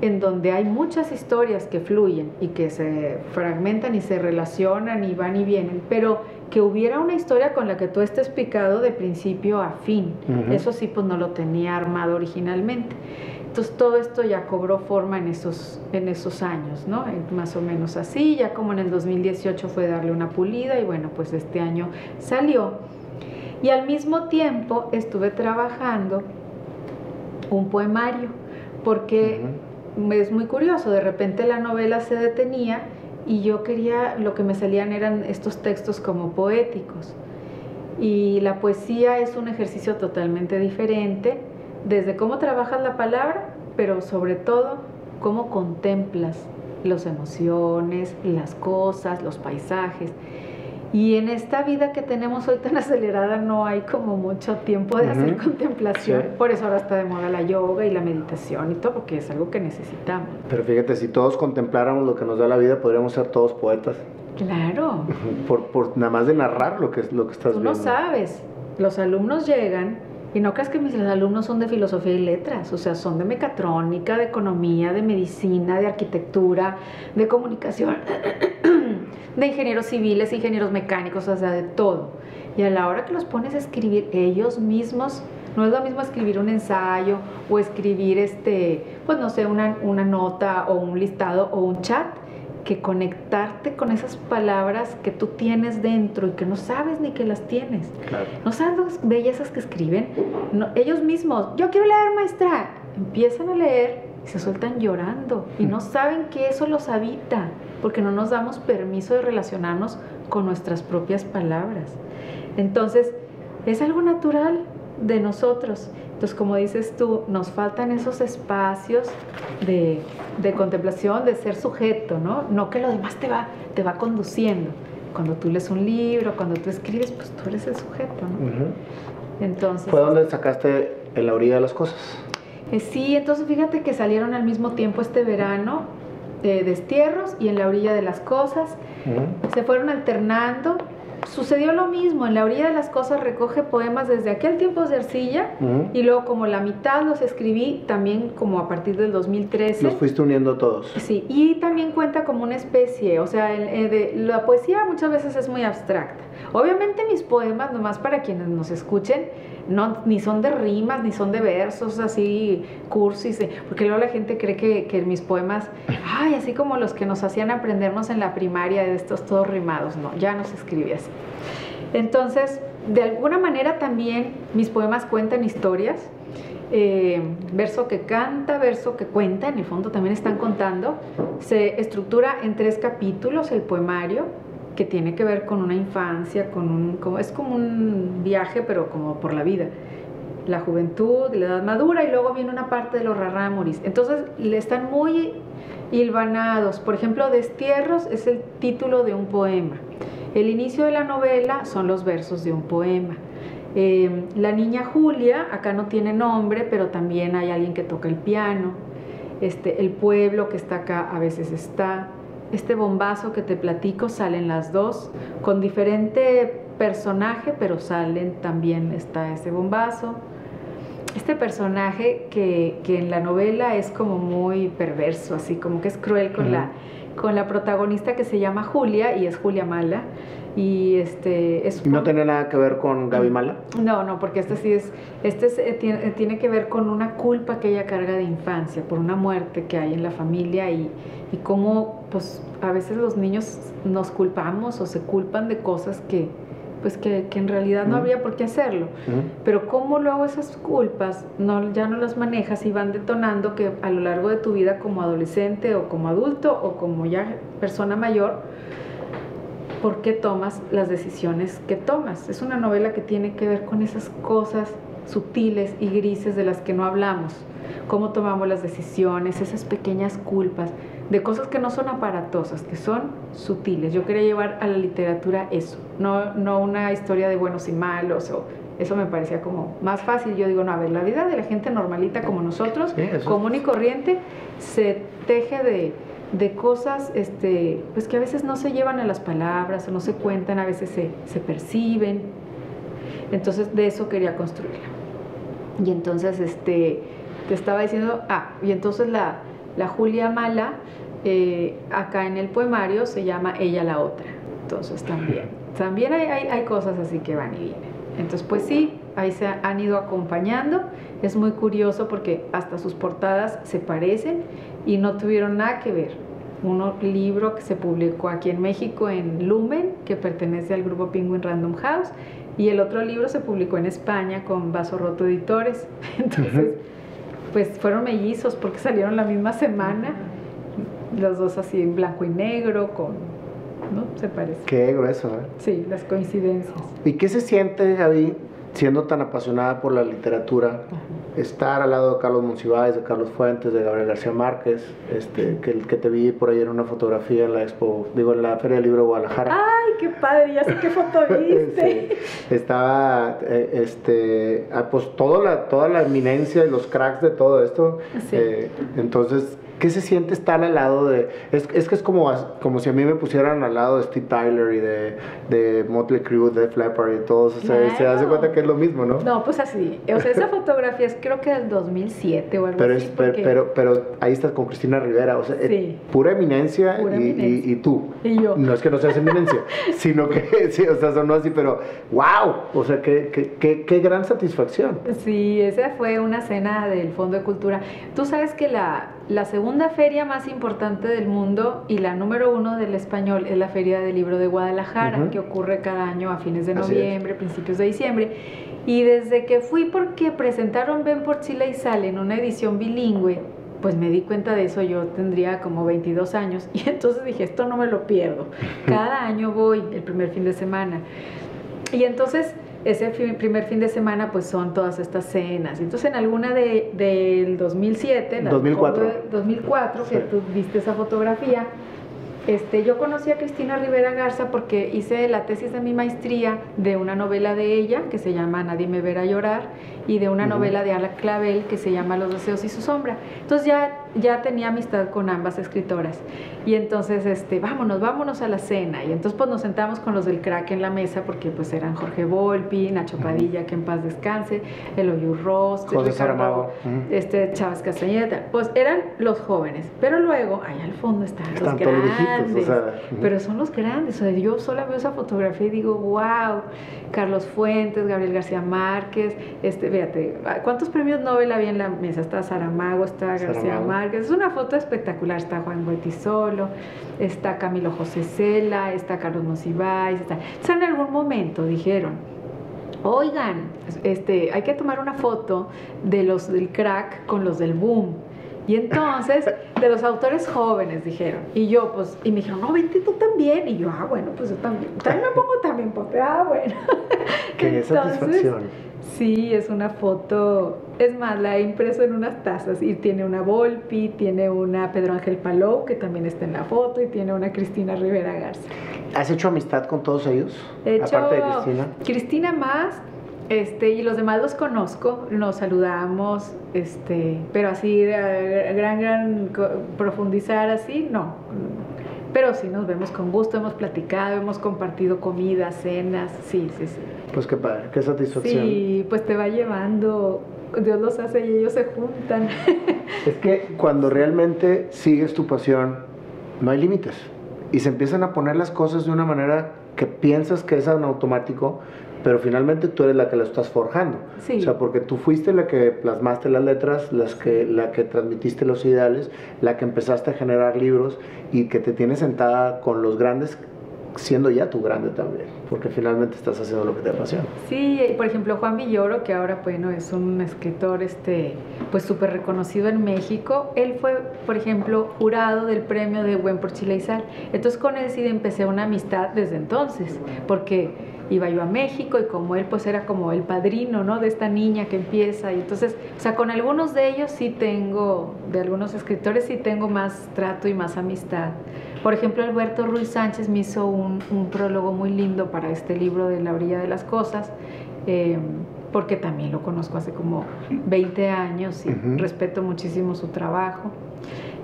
en donde hay muchas historias que fluyen y que se fragmentan y se relacionan y van y vienen, pero que hubiera una historia con la que tú estés picado de principio a fin. Ujú. Eso sí, pues no lo tenía armado originalmente. Entonces todo esto ya cobró forma en esos, en esos años, ¿no? Más o menos así, ya como en el 2018 fue darle una pulida y bueno, pues este año salió. Y al mismo tiempo estuve trabajando un poemario, porque es muy curioso, de repente la novela se detenía y yo quería, lo que me salían eran estos textos como poéticos. Y la poesía es un ejercicio totalmente diferente, desde cómo trabajas la palabra, pero sobre todo cómo contemplas las emociones, las cosas, los paisajes. Y en esta vida que tenemos hoy tan [LAUGHS] acelerada no hay como mucho tiempo de hacer contemplación. Sí. Por eso ahora está de moda la yoga y la meditación y todo, porque es algo que necesitamos. Pero fíjate, si todos contempláramos lo que nos da la vida, podríamos ser todos poetas. Claro, [LAUGHS] Por, por nada más de narrar lo que, lo que estás tú viendo. no sabes. Los alumnos llegan y no creas que mis alumnos son de filosofía y letras, o sea, son de mecatrónica, de economía, de medicina, de arquitectura, de comunicación, [COUGHS] de ingenieros civiles, ingenieros mecánicos, o sea, de todo. Y a la hora que los pones a escribir ellos mismos, no es lo mismo escribir un ensayo o escribir este, pues no sé, una, una nota o un listado o un chat, que conectarte con esas palabras que tú tienes dentro y que no sabes ni que las tienes. Claro. ¿No sabes las bellezas que escriben? No, ellos mismos, yo quiero leer, maestra. Empiezan a leer y se sueltan llorando y no saben que eso los habita, porque no nos damos permiso de relacionarnos con nuestras propias palabras. Entonces, es algo natural de nosotros. Entonces, como dices tú, nos faltan esos espacios de, de contemplación, de ser sujeto, ¿no? No que lo demás te va, te va conduciendo. Cuando tú lees un libro, cuando tú escribes, pues tú eres el sujeto, ¿no? Entonces, ¿Fue donde sacaste en la orilla de las cosas? eh, sí, entonces fíjate que salieron al mismo tiempo este verano eh, Destierros y En la orilla de las cosas. Se fueron alternando. Sucedió lo mismo, en la orilla de las cosas recoge poemas desde aquel tiempo de arcilla y luego como la mitad los escribí también como a partir del 2013. Los fuiste uniendo todos. Sí, y también cuenta como una especie, o sea, el- el de- la poesía muchas veces es muy abstracta. Obviamente mis poemas, nomás para quienes nos escuchen, no, ni son de rimas, ni son de versos así cursis, eh, porque luego la gente cree que, mis poemas, ay, así como los que nos hacían aprendernos en la primaria de estos todos rimados, no, ya no se escribe así. Entonces, de alguna manera también mis poemas cuentan historias, eh, verso que canta, verso que cuenta, en el fondo también están contando. Se estructura en tres capítulos el poemario, que tiene que ver con una infancia, con un, es como un viaje, pero como por la vida. La juventud, la edad madura, y luego viene una parte de los rarámuris. Entonces, le están muy hilvanados. Por ejemplo, Destierros es el título de un poema. El inicio de la novela son los versos de un poema. Eh, la niña Julia, acá no tiene nombre, pero también hay alguien que toca el piano. Este, el pueblo que está acá a veces está. Este bombazo que te platico salen las dos, con diferente personaje, pero salen también está ese bombazo. Este personaje que, que en la novela es como muy perverso, así como que es cruel con, la, con la protagonista que se llama Julia y es Julia Mala. Y este es ¿Y no tenía nada que ver con Gaby Mala? no, no, porque este sí es, este es, eh, tiene, eh, tiene que ver con una culpa que ella carga de infancia, por una muerte que hay en la familia y, y cómo pues a veces los niños nos culpamos o se culpan de cosas que pues que, que en realidad no había por qué hacerlo. Pero cómo luego esas culpas no, ya no las manejas y van detonando que a lo largo de tu vida como adolescente o como adulto o como ya persona mayor, ¿por qué tomas las decisiones que tomas? Es una novela que tiene que ver con esas cosas sutiles y grises de las que no hablamos. Cómo tomamos las decisiones, esas pequeñas culpas de cosas que no son aparatosas, que son sutiles. Yo quería llevar a la literatura eso, no, no una historia de buenos y malos, o eso me parecía como más fácil. Yo digo, no, a ver, la vida de la gente normalita como nosotros, común y corriente, se teje de, de, cosas este, pues que a veces no se llevan a las palabras o no se cuentan, a veces se, se perciben. Entonces de eso quería construirla. Y entonces este, te estaba diciendo, ah, y entonces la, la Julia Mala, eh, acá en el poemario se llama Ella la otra. Entonces también, también hay, hay, cosas así que van y vienen. Entonces pues sí, ahí se han ido acompañando. Es muy curioso porque hasta sus portadas se parecen y no tuvieron nada que ver. Un libro que se publicó aquí en México en Lumen, que pertenece al grupo Penguin Random House, y el otro libro se publicó en España con Vaso Roto Editores. [LAUGHS] Entonces, pues fueron mellizos porque salieron la misma semana los dos así en blanco y negro, con, ¿no? Se parece. Qué grueso, ¿eh? Sí, las coincidencias. ¿Y qué se siente, Gaby, siendo tan apasionada por la literatura, estar al lado de Carlos Monsiváis, de Carlos Fuentes, de Gabriel García Márquez, este, que, que te vi por ahí en una fotografía en la expo, digo, en la Feria del Libro de Guadalajara. ¡Ay, qué padre! Ya sé qué foto [LAUGHS] viste. Estaba, eh, este, ah, pues toda la, toda la eminencia y los cracks de todo esto. Sí. Eh, entonces, ¿Qué se siente estar al lado de.? Es, es, que es como, como si a mí me pusieran al lado de Steve Tyler y de, de Motley Crue, de Flapper y todos. O sea, se hace cuenta que es lo mismo, ¿no? No, pues así. O sea, esa fotografía es creo que del 2007 o algo pero así. pero, pero, ahí estás con Cristina Rivera. O sea, sí. pura eminencia, y, y, tú. Y yo. No es que no seas eminencia, [LAUGHS] sino que, [LAUGHS] sí, o sea, sonó así, pero ¡wow! O sea, qué, qué, qué, qué gran satisfacción. Sí, esa fue una cena del Fondo de Cultura. Tú sabes que la la segunda feria más importante del mundo y la número uno del español es la Feria del Libro de Guadalajara, que ocurre cada año a fines de noviembre, principios de diciembre. Y desde que fui porque presentaron Ven por Chile y Sale en una edición bilingüe, pues me di cuenta de eso, yo tendría como 22 años [LAUGHS] y entonces dije, esto no me lo pierdo. [LAUGHS] Cada año voy el primer fin de semana. Y entonces ese primer fin de semana pues son todas estas cenas. Entonces en alguna de, del 2007, 2004, 2004 que tú viste esa fotografía, este, yo conocí a Cristina Rivera Garza porque hice la tesis de mi maestría de una novela de ella que se llama Nadie me verá llorar y de una novela de Ala Clavel que se llama Los deseos y su sombra. Entonces ya, ya tenía amistad con ambas escritoras. Y entonces, este, vámonos, vámonos a la cena. Y entonces pues nos sentamos con los del crack en la mesa porque pues eran Jorge Volpi, Nacho Padilla, que en paz descanse, Eloy Ross, Ricardo, este, Chávez Castañeda. Pues eran los jóvenes. Pero luego, ahí al fondo están, los grandes. Pero son los grandes. O sea, yo solo veo esa fotografía y digo, wow, Carlos Fuentes, Gabriel García Márquez, este, fíjate, ¿cuántos premios Nobel había en la mesa? Está Saramago, está García Márquez. Es una foto espectacular. Está Juan Goitisolo, está Camilo José Cela, está Carlos Monsiváis. Está... O sea, en algún momento dijeron, oigan, este, hay que tomar una foto de los del crack con los del boom. Y entonces, de los autores jóvenes, dijeron. Y yo, pues, y me dijeron, no, vente tú también. Y yo, ah, bueno, pues yo también. También me pongo también papel. Ah, bueno. [LAUGHS] Qué satisfacción. Sí, es una foto. Es más, la he impreso en unas tazas. Y tiene una Volpi, tiene una Pedro Ángel Palou, que también está en la foto, y tiene una Cristina Rivera Garza. ¿Has hecho amistad con todos ellos? He hecho aparte de Cristina. Cristina más. Este, y los demás los conozco, nos saludamos, este, pero así, gran, gran, profundizar así, no. Pero sí nos vemos con gusto, hemos platicado, hemos compartido comida, cenas, sí, sí, sí. Pues qué padre, qué satisfacción. Sí, pues te va llevando, Dios los hace y ellos se juntan. [LAUGHS] Es que cuando realmente sigues tu pasión, no hay límites. Y se empiezan a poner las cosas de una manera que piensas que es en automático, pero finalmente tú eres la que la estás forjando. O sea, porque tú fuiste la que plasmaste las letras, las que, la que transmitiste los ideales, la que empezaste a generar libros y que te tienes sentada con los grandes siendo ya tu grande también, porque finalmente estás haciendo lo que te apasiona. Sí, por ejemplo Juan Villoro, que ahora bueno es un escritor este pues súper reconocido en México, él fue, por ejemplo, jurado del premio de Buen por Chile y Sal. Entonces con él sí empecé una amistad desde entonces, porque iba yo a México y como él pues era como el padrino, ¿no? De esta niña que empieza y entonces, o sea, con algunos de ellos sí tengo, de algunos escritores sí tengo más trato y más amistad. Por ejemplo, Alberto Ruiz Sánchez me hizo un, prólogo muy lindo para este libro de La orilla de las cosas. Eh, porque también lo conozco hace como 20 años y respeto muchísimo su trabajo.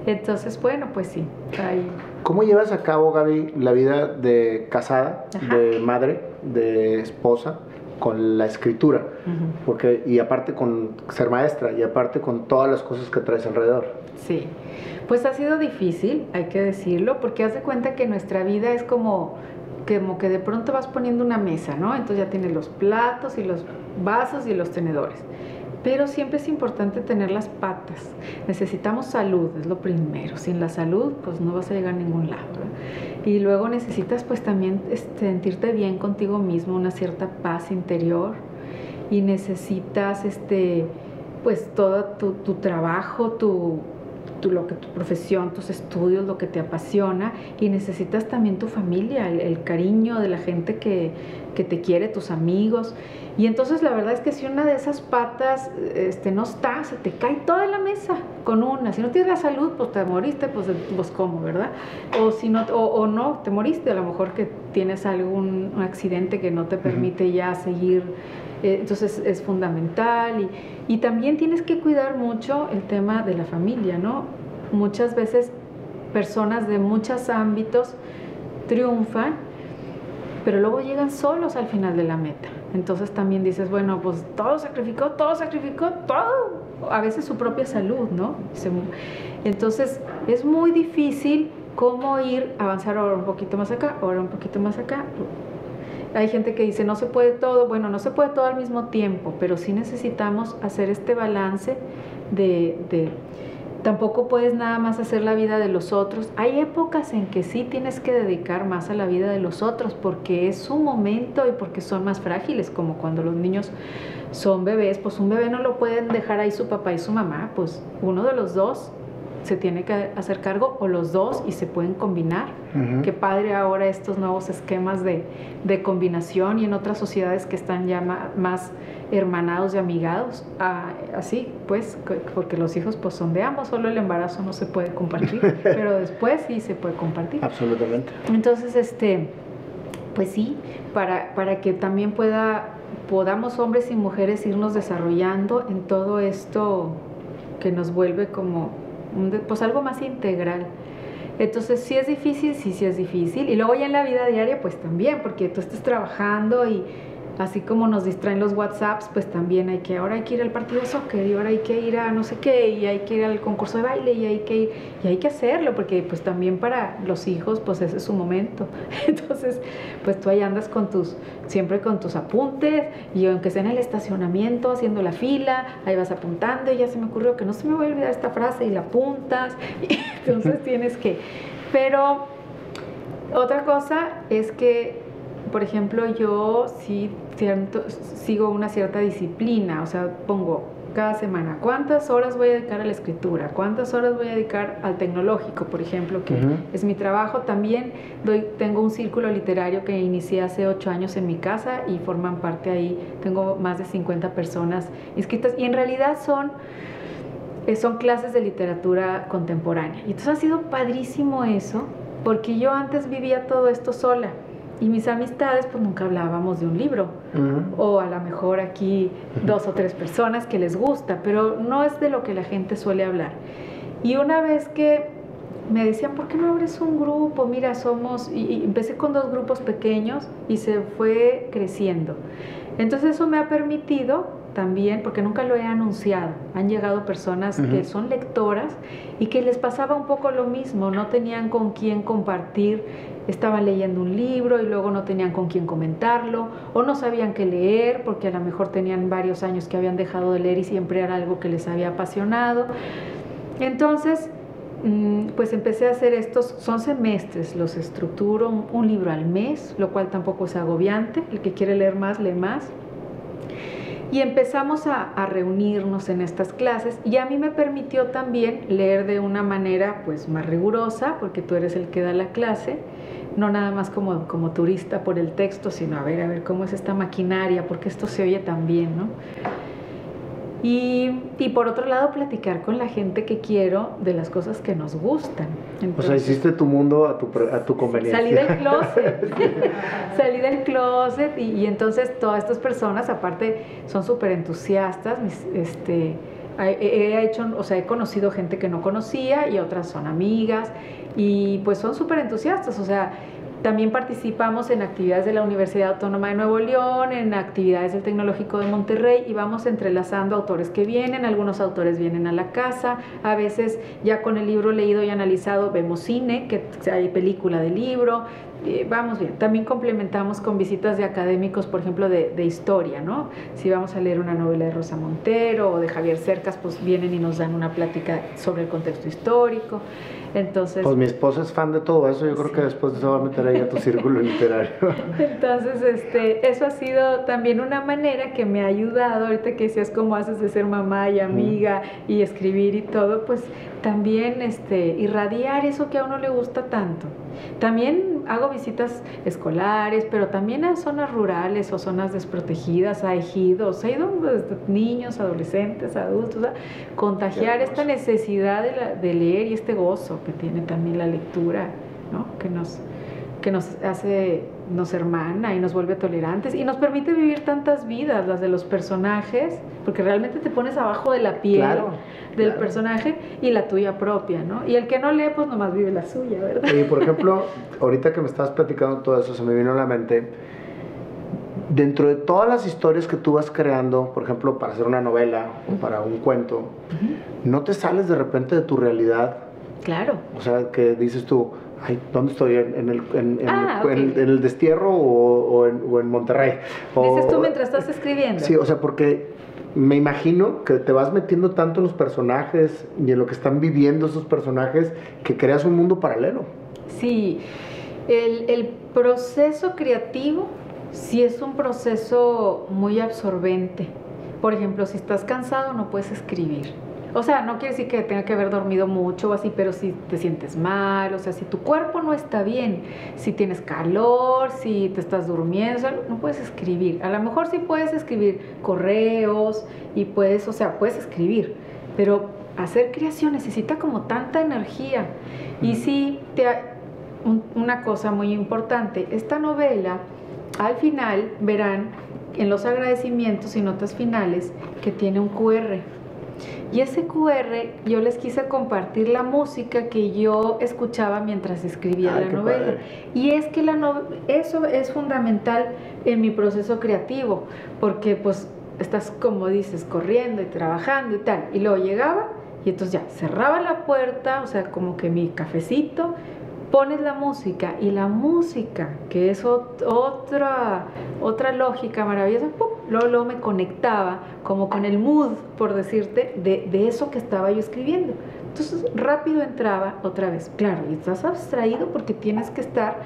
Entonces, bueno, pues sí. ¿Cómo llevas a cabo, Gaby, la vida de casada, de madre, de esposa, con la escritura? Porque, y aparte con ser maestra, y aparte con todas las cosas que traes alrededor. Sí, pues ha sido difícil, hay que decirlo, porque haz de cuenta que nuestra vida es como como que de pronto vas poniendo una mesa, ¿no? Entonces ya tienes los platos y los vasos y los tenedores pero siempre es importante tener las patas. Necesitamos salud, es lo primero. Sin la salud, pues no vas a llegar a ningún lado. Y luego necesitas pues también este, sentirte bien contigo mismo, una cierta paz interior. Y necesitas este, pues todo tu, tu trabajo, tu, tu, lo que, tu profesión, tus estudios, lo que te apasiona y necesitas también tu familia, el, cariño de la gente que, que, te quiere, tus amigos. Y entonces la verdad es que si una de esas patas este, no está, se te cae toda la mesa con una. Si no tienes la salud, pues te moriste, pues, pues cómo, ¿verdad? O, si no, o, no, te moriste, a lo mejor que tienes algún accidente que no te permite ya seguir eh, entonces es fundamental y, y, también tienes que cuidar mucho el tema de la familia, ¿no? Muchas veces personas de muchos ámbitos triunfan, pero luego llegan solos al final de la meta. Entonces también dices, bueno, pues todo sacrificó, todo sacrificó, todo, a veces su propia salud, ¿no? Entonces es muy difícil cómo ir, avanzar ahora un poquito más acá, ahora un poquito más acá, hay gente que dice, no se puede todo, bueno, no se puede todo al mismo tiempo, pero sí necesitamos hacer este balance de, de tampoco puedes nada más hacer la vida de los otros. Hay épocas en que sí tienes que dedicar más a la vida de los otros porque es su momento y porque son más frágiles, como cuando los niños son bebés, pues un bebé no lo pueden dejar ahí su papá y su mamá, pues uno de los dos se tiene que hacer cargo o los dos y se pueden combinar. Qué padre ahora estos nuevos esquemas de, de, combinación y en otras sociedades que están ya más hermanados y amigados. Ah, así, pues, porque los hijos pues son de ambos, solo el embarazo no se puede compartir, [LAUGHS] pero después sí se puede compartir. Absolutamente. Entonces, este, pues sí, para, para que también pueda, podamos hombres y mujeres irnos desarrollando en todo esto que nos vuelve como pues algo más integral. Entonces, si es difícil, sí, sí es difícil. Y luego ya en la vida diaria, pues también, porque tú estás trabajando y así como nos distraen los WhatsApps, pues también hay que, ahora hay que ir al partido de soccer y ahora hay que ir a no sé qué y hay que ir al concurso de baile y hay que ir, y hay que hacerlo, porque pues también para los hijos, pues ese es su momento. [LAUGHS] Entonces, pues tú ahí andas con tus, siempre con tus apuntes y aunque sea en el estacionamiento, haciendo la fila, ahí vas apuntando y ya se me ocurrió que no se me voy a olvidar esta frase y la apuntas, [LAUGHS] y entonces tienes que, pero otra cosa es que por ejemplo, yo sí sigo una cierta disciplina, o sea, pongo cada semana cuántas horas voy a dedicar a la escritura, cuántas horas voy a dedicar al tecnológico, por ejemplo, que es mi trabajo. También doy, tengo un círculo literario que inicié hace ocho años en mi casa y forman parte ahí, tengo más de 50 personas inscritas y en realidad son eh, son clases de literatura contemporánea. Y entonces ha sido padrísimo eso, porque yo antes vivía todo esto sola. Y mis amistades, pues nunca hablábamos de un libro. O a lo mejor aquí dos o tres personas que les gusta, pero no es de lo que la gente suele hablar. Y una vez que me decían, ¿por qué no abres un grupo? Mira, somos... Y, empecé con dos grupos pequeños y se fue creciendo. Entonces eso me ha permitido también, porque nunca lo he anunciado, han llegado personas que son lectoras y que les pasaba un poco lo mismo, no tenían con quién compartir estaban leyendo un libro y luego no tenían con quién comentarlo o no sabían qué leer porque a lo mejor tenían varios años que habían dejado de leer y siempre era algo que les había apasionado. Entonces, mm, pues empecé a hacer estos, son semestres, los estructuro un libro al mes, lo cual tampoco es agobiante, el que quiere leer más, lee más. Y empezamos a, reunirnos en estas clases y a mí me permitió también leer de una manera pues más rigurosa, porque tú eres el que da la clase, no nada más como, como turista por el texto, sino a ver, a ver cómo es esta maquinaria, porque esto se oye tan bien, ¿no? Y, y, por otro lado, platicar con la gente que quiero de las cosas que nos gustan. o sea, hiciste tu mundo a tu, a tu conveniencia. Salí del closet. [LAUGHS] [LAUGHS] salí del closet y, y, entonces todas estas personas, aparte, son súper entusiastas. Este, he hecho, o sea, he conocido gente que no conocía y otras son amigas y pues son súper entusiastas. O sea, también participamos en actividades de la Universidad Autónoma de Nuevo León, en actividades del Tecnológico de Monterrey y vamos entrelazando autores que vienen, algunos autores vienen a la casa, a veces ya con el libro leído y analizado vemos cine, que hay película de libro, eh, vamos bien. También complementamos con visitas de académicos, por ejemplo, de, de, historia, ¿no? Si vamos a leer una novela de Rosa Montero o de Javier Cercas, pues vienen y nos dan una plática sobre el contexto histórico. Entonces, pues mi esposa es fan de todo eso, yo creo que después se va a meter ahí a tu [LAUGHS] círculo literario. Entonces, este, eso ha sido también una manera que me ha ayudado, ahorita que decías cómo haces de ser mamá y amiga y escribir y todo, pues también este, irradiar eso que a uno le gusta tanto. También hago visitas escolares, pero también a zonas rurales o zonas desprotegidas, a ejidos, he ido desde niños, adolescentes, adultos, contagiar esta necesidad de, de leer y este gozo que tiene también la lectura, ¿no? que, nos, que nos hace, nos hermana y nos vuelve tolerantes y nos permite vivir tantas vidas, las de los personajes, porque realmente te pones abajo de la piel del personaje y la tuya propia, ¿no? Y el que no lee, pues nomás vive la suya, ¿verdad? Y por ejemplo, ahorita que me estabas platicando todo eso, se me vino a la mente dentro de todas las historias que tú vas creando, por ejemplo, para hacer una novela o para un cuento, ¿no te sales de repente de tu realidad Claro. O sea, que dices tú, ay, ¿dónde estoy? ¿En, el, en, ah, el, destierro o, en, Monterrey? dices tú mientras estás escribiendo. Sí, o sea, porque me imagino que te vas metiendo tanto en los personajes y en lo que están viviendo esos personajes que creas un mundo paralelo. Sí, el, el proceso creativo sí es un proceso muy absorbente. Por ejemplo, si estás cansado no puedes escribir o sea, no quiere decir que tenga que haber dormido mucho o así, pero si te sientes mal, o sea, si tu cuerpo no está bien, si tienes calor, si te estás durmiendo, no puedes escribir. A lo mejor sí puedes escribir correos y puedes, o sea, puedes escribir, pero hacer creación necesita como tanta energía. Y sí, te, una cosa muy importante, esta novela, al final verán en los agradecimientos y notas finales que tiene un QR y ese QR yo les quise compartir la música que yo escuchaba mientras escribía la novela. Y es que la eso es fundamental en mi proceso creativo, porque pues estás como dices, corriendo y trabajando y tal. Y luego llegaba y entonces ya cerraba la puerta, o sea, como que mi cafecito, pones la música y la música, que es otra, otra lógica maravillosa, Luego, me conectaba como con el mood, por decirte, de, de eso que estaba yo escribiendo. Entonces rápido entraba otra vez, claro, y estás abstraído porque tienes que estar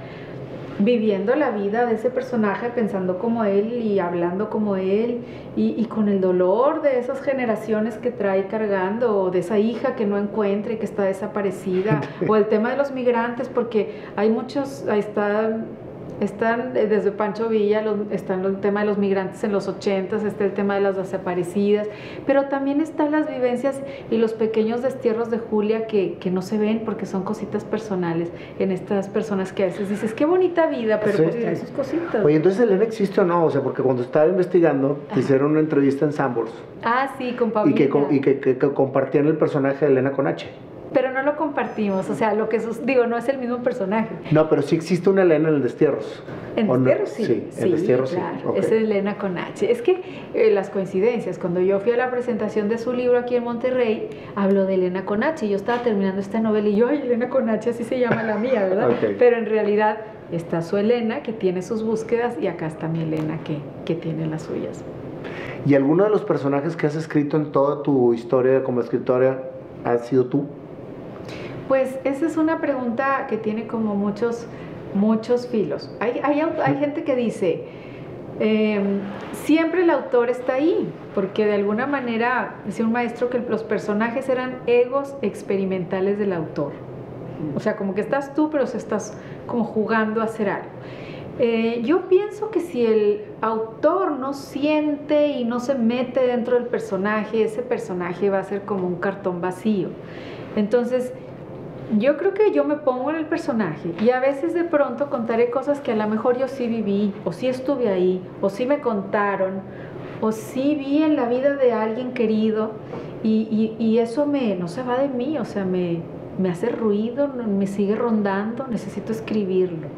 viviendo la vida de ese personaje, pensando como él y hablando como él, y, con el dolor de esas generaciones que trae cargando, o de esa hija que no encuentra y que está desaparecida, [LAUGHS] o el tema de los migrantes, porque hay muchos, ahí está están eh, desde Pancho Villa, está el tema de los migrantes en los 80, está el tema de las desaparecidas, pero también están las vivencias y los pequeños destierros de Julia que, que no se ven porque son cositas personales en estas personas que a veces dices, qué bonita vida, pero pues trae sus cositas. Oye, entonces Elena existe o no, o sea, porque cuando estaba investigando, hicieron una entrevista en Sambors. Ah, sí, con Y que, y que, que compartían el personaje de Elena con H compartimos, o sea, lo que digo, no es el mismo personaje. No, pero sí existe una Elena en el Destierros. En Destierros sí. Sí, en Destierros claro, Es Elena con H. Es que eh, las coincidencias, cuando yo fui a la presentación de su libro aquí en Monterrey, habló de Elena con H. Yo estaba terminando esta novela y yo, ay, Elena con H, así se llama la mía, ¿verdad? [LAUGHS] Pero en realidad está su Elena que tiene sus búsquedas y acá está mi Elena que, que tiene las suyas. ¿Y alguno de los personajes que has escrito en toda tu historia como escritora ha sido tú? Pues esa es una pregunta que tiene como muchos, muchos filos. Hay, hay, hay gente que dice, em, siempre el autor está ahí, porque de alguna manera, decía un maestro que los personajes eran egos experimentales del autor. O sea, como que estás tú, pero estás como jugando a hacer algo. Eh, yo pienso que si el autor no siente y no se mete dentro del personaje, ese personaje va a ser como un cartón vacío. Entonces, yo creo que yo me pongo en el personaje y a veces de pronto contaré cosas que a lo mejor yo sí viví, o sí estuve ahí, o sí me contaron, o sí vi en la vida de alguien querido y, y, eso me, no se va de mí, o sea, me, me hace ruido, me sigue rondando, necesito escribirlo.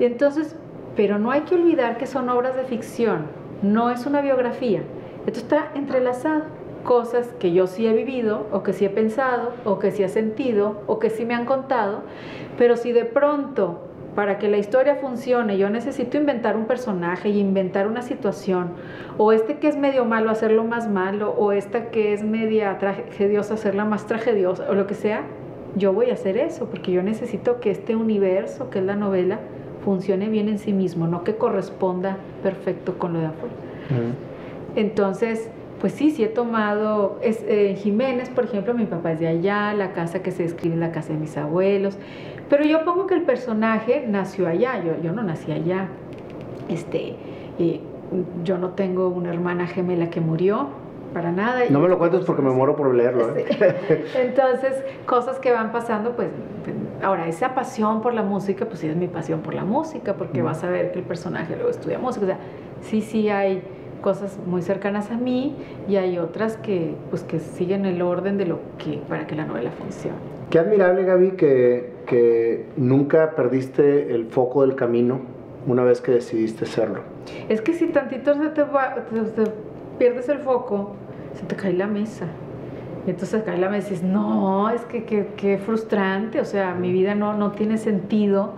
Y entonces, pero no hay que olvidar que son obras de ficción, no es una biografía. Esto está entrelazado cosas que yo sí he vivido o que sí he pensado o que sí he sentido o que sí me han contado, pero si de pronto para que la historia funcione yo necesito inventar un personaje y inventar una situación, o este que es medio malo hacerlo más malo, o esta que es media tragediosa hacerla más tragediosa, o lo que sea, yo voy a hacer eso, porque yo necesito que este universo, que es la novela, funcione bien en sí mismo, no que corresponda perfecto con lo de afuera. Entonces, pues sí, sí he tomado, es, eh, Jiménez, por ejemplo, mi papá es de allá, la casa que se describe en la casa de mis abuelos, pero yo pongo que el personaje nació allá, yo, yo no nací allá, este, yo no tengo una hermana gemela que murió, para nada. No me lo cuentes porque me muero por leerlo. ¿eh? [LAUGHS] Entonces, cosas que van pasando, pues, ahora, esa pasión por la música, pues sí es mi pasión por la música, porque vas a ver que el personaje luego estudia música, o sea, sí, sí hay cosas muy cercanas a mí y hay otras que, pues, que siguen el orden de lo que, para que la novela funcione. Qué admirable, Gaby, que, que nunca perdiste el foco del camino una vez que decidiste serlo. Es que si tantito se te, pierdes el foco, se te cae la mesa. Y entonces cae la mesa y dices, no, es que qué frustrante, o sea, mi vida no, no tiene sentido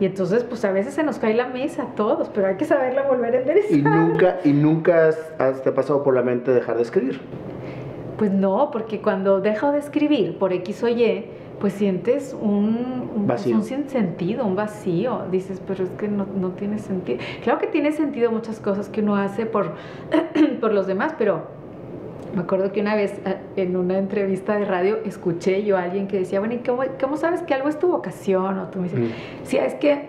y entonces, pues a veces se nos cae la mesa a todos, pero hay que saberla volver a enderezar. ¿Y nunca, y nunca has, te ha pasado por la mente dejar de escribir? Pues no, porque cuando dejo de escribir por X o Y, pues sientes un, un vacío. Un sentido, un vacío. Dices, pero es que no, no, tiene sentido. Claro que tiene sentido muchas cosas que uno hace por, [CLEARS THROAT] por los demás, pero me acuerdo que una vez eh, en una entrevista de radio escuché yo a alguien que decía, bueno, ¿y cómo, sabes que algo es tu vocación? O tú me dices, mm. sí, es que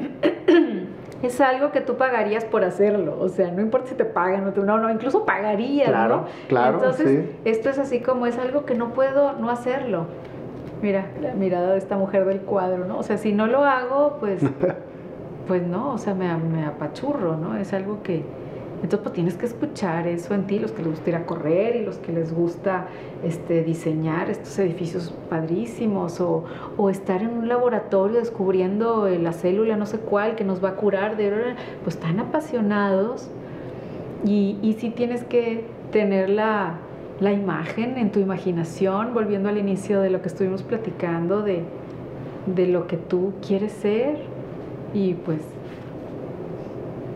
[CLEARS THROAT] es algo que tú pagarías por hacerlo. O sea, no importa si te pagan o tú, no, no, incluso pagarías, claro, ¿no? Claro, Entonces, esto es así como es algo que no puedo no hacerlo. Mira, la mirada de esta mujer del cuadro, ¿no? O sea, si no lo hago, pues, [LAUGHS] pues no, o sea, me, me apachurro, ¿no? Es algo que entonces, pues tienes que escuchar eso en ti, los que les gusta ir a correr y los que les gusta este, diseñar estos edificios padrísimos o, o estar en un laboratorio descubriendo la célula no sé cuál que nos va a curar, de, pues están apasionados. Y, y sí tienes que tener la, la imagen en tu imaginación, volviendo al inicio de lo que estuvimos platicando, de, de lo que tú quieres ser. Y pues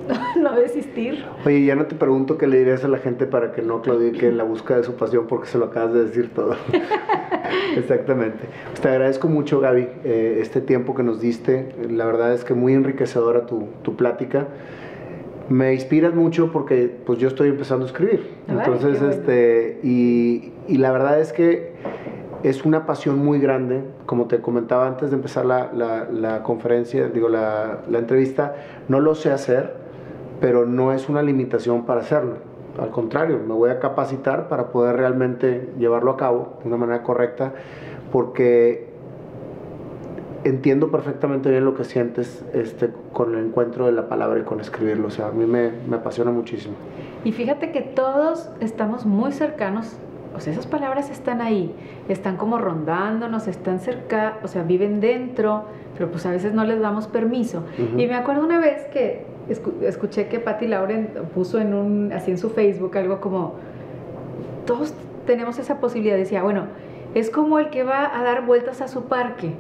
[LAUGHS] no desistir. Oye, ya no te pregunto qué le dirías a la gente para que no claudique en la búsqueda de su pasión porque se lo acabas de decir todo. [LAUGHS] Exactamente. Pues te agradezco mucho, Gaby, eh, este tiempo que nos diste. La verdad es que muy enriquecedora tu, tu plática. Me inspiras mucho porque pues yo estoy empezando a escribir. Entonces, este, y, y la verdad es que es una pasión muy grande, como te comentaba antes de empezar la, la, la conferencia, digo, la, la, entrevista, no lo sé hacer, pero no es una limitación para hacerlo. Al contrario, me voy a capacitar para poder realmente llevarlo a cabo de una manera correcta, porque entiendo perfectamente bien lo que sientes este, con el encuentro de la palabra y con escribirlo. O sea, a mí me, me apasiona muchísimo. Y fíjate que todos estamos muy cercanos o sea, esas palabras están ahí, están como rondándonos, están cerca, o sea, viven dentro, pero pues a veces no les damos permiso. Y me acuerdo una vez que escuché que Patty Lauren puso en un, así en su Facebook algo como, todos tenemos esa posibilidad, decía, bueno, es como el que va a dar vueltas a su parque,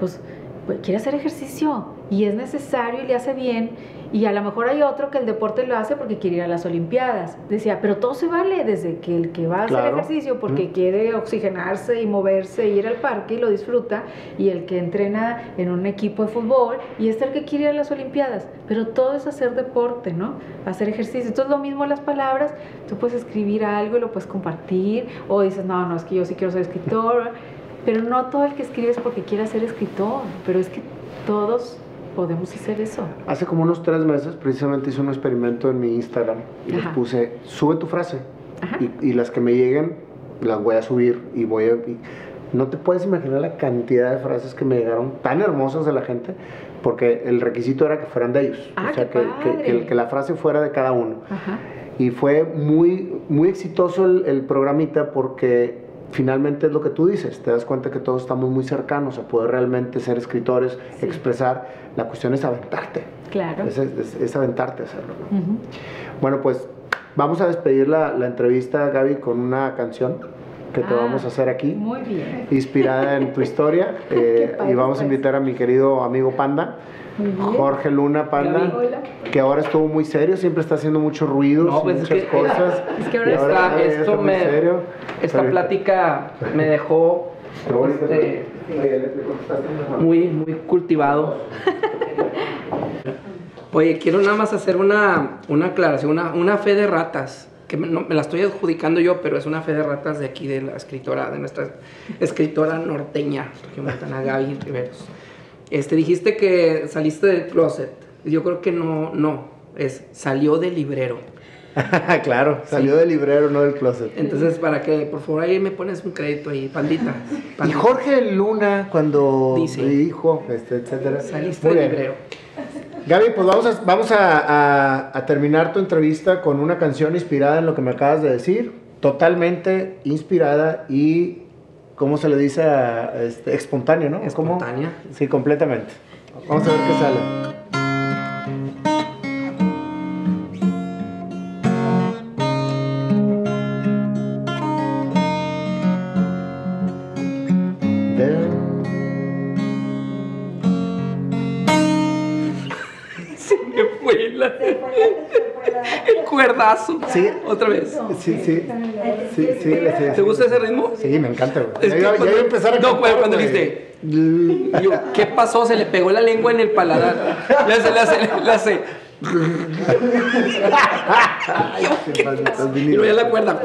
pues pues, quiere hacer ejercicio y es necesario y le hace bien y a lo mejor hay otro que el deporte lo hace porque quiere ir a las Olimpiadas. Decía, pero todo se vale, desde que el que va a hacer ejercicio porque quiere oxigenarse y moverse, e ir al parque y lo disfruta, y el que entrena en un equipo de fútbol, y este el que quiere ir a las Olimpiadas. Pero todo es hacer deporte, ¿no? Hacer ejercicio. Entonces lo mismo las palabras, tú puedes escribir algo y lo puedes compartir, o dices, no, no, es que yo sí quiero ser escritor, pero no todo el que escribe es porque quiera ser escritor, pero es que todos podemos hacer eso. Hace como unos tres meses precisamente hice un experimento en mi Instagram y les puse, sube tu frase y, las que me lleguen las voy a subir y voy a... no te puedes imaginar la cantidad de frases que me llegaron tan hermosas de la gente porque el requisito era que fueran de ellos. Ah, o sea, que, que, que, la frase fuera de cada uno. Y fue muy, muy exitoso el, el programita porque finalmente es lo que tú dices, te das cuenta que todos estamos muy cercanos a poder realmente ser escritores, expresar, la cuestión es aventarte. Claro. Es, aventarte a hacerlo. Bueno, pues vamos a despedir la, la, entrevista, Gaby, con una canción que te vamos a hacer aquí. Muy bien. Inspirada en tu historia. [LAUGHS] Eh, y vamos a invitar a mi querido amigo Panda. Jorge Luna Panda, que ahora estuvo muy serio, siempre está haciendo muchos ruidos, no, pues muchas cosas. [LAUGHS] Es que ahora, esto me, esta plática me [LAUGHS] dejó este, muy, muy cultivado. Oye, quiero nada más hacer una, una aclaración, una, una fe de ratas que me, me, la estoy adjudicando yo, pero es una fe de ratas de aquí, de la escritora, de nuestra escritora norteña, Gaby Riveros. Este, dijiste que saliste del closet. Yo creo que no, no, es salió del librero. [LAUGHS] claro, salió del librero, no del closet. Entonces, para que, por favor, ahí me pones un crédito ahí, pandita. [LAUGHS] Y Jorge Luna, cuando dijo, este, etcétera. Saliste del librero. Gaby, pues vamos, a, vamos a, terminar tu entrevista con una canción inspirada en lo que me acabas de decir, totalmente inspirada y, ¿cómo se le dice? este, espontáneo, ¿no? Espontánea. Sí, completamente. Vamos a ver qué sale. Sí. Otra vez. Sí, sí. Sí, sí, ¿Te gusta ese ritmo? Sí, me encanta, güey. Ya, iba a empezar a No, cantar, cuando dijiste. ¿Qué pasó? Se le pegó la lengua en el paladar. Le hace, le hace, le hace. [LAUGHS] y luego ya la cuerda.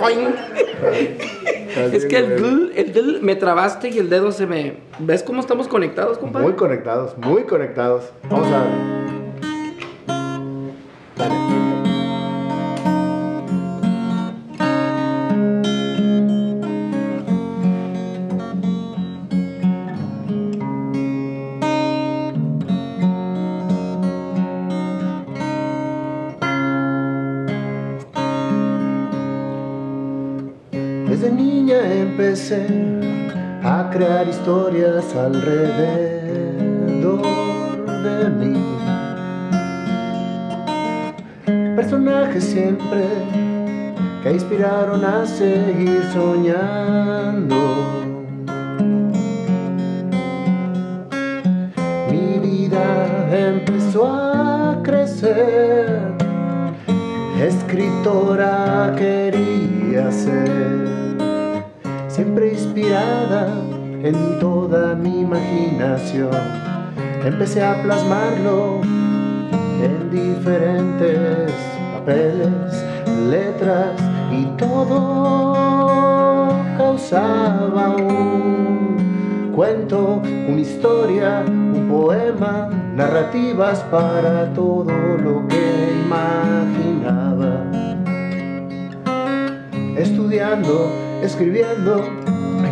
Es que el el me trabaste y el dedo se me. ¿Ves cómo estamos conectados, compadre? Muy conectados, muy conectados. Vamos a ver. A crear historias alrededor de mí. Personajes siempre que inspiraron a seguir soñando. Mi vida empezó a crecer, escritora quería ser siempre inspirada en toda mi imaginación. Empecé a plasmarlo en diferentes papeles, letras y todo causaba un cuento, una historia, un poema, narrativas para todo lo que imaginaba. Estudiando escribiendo,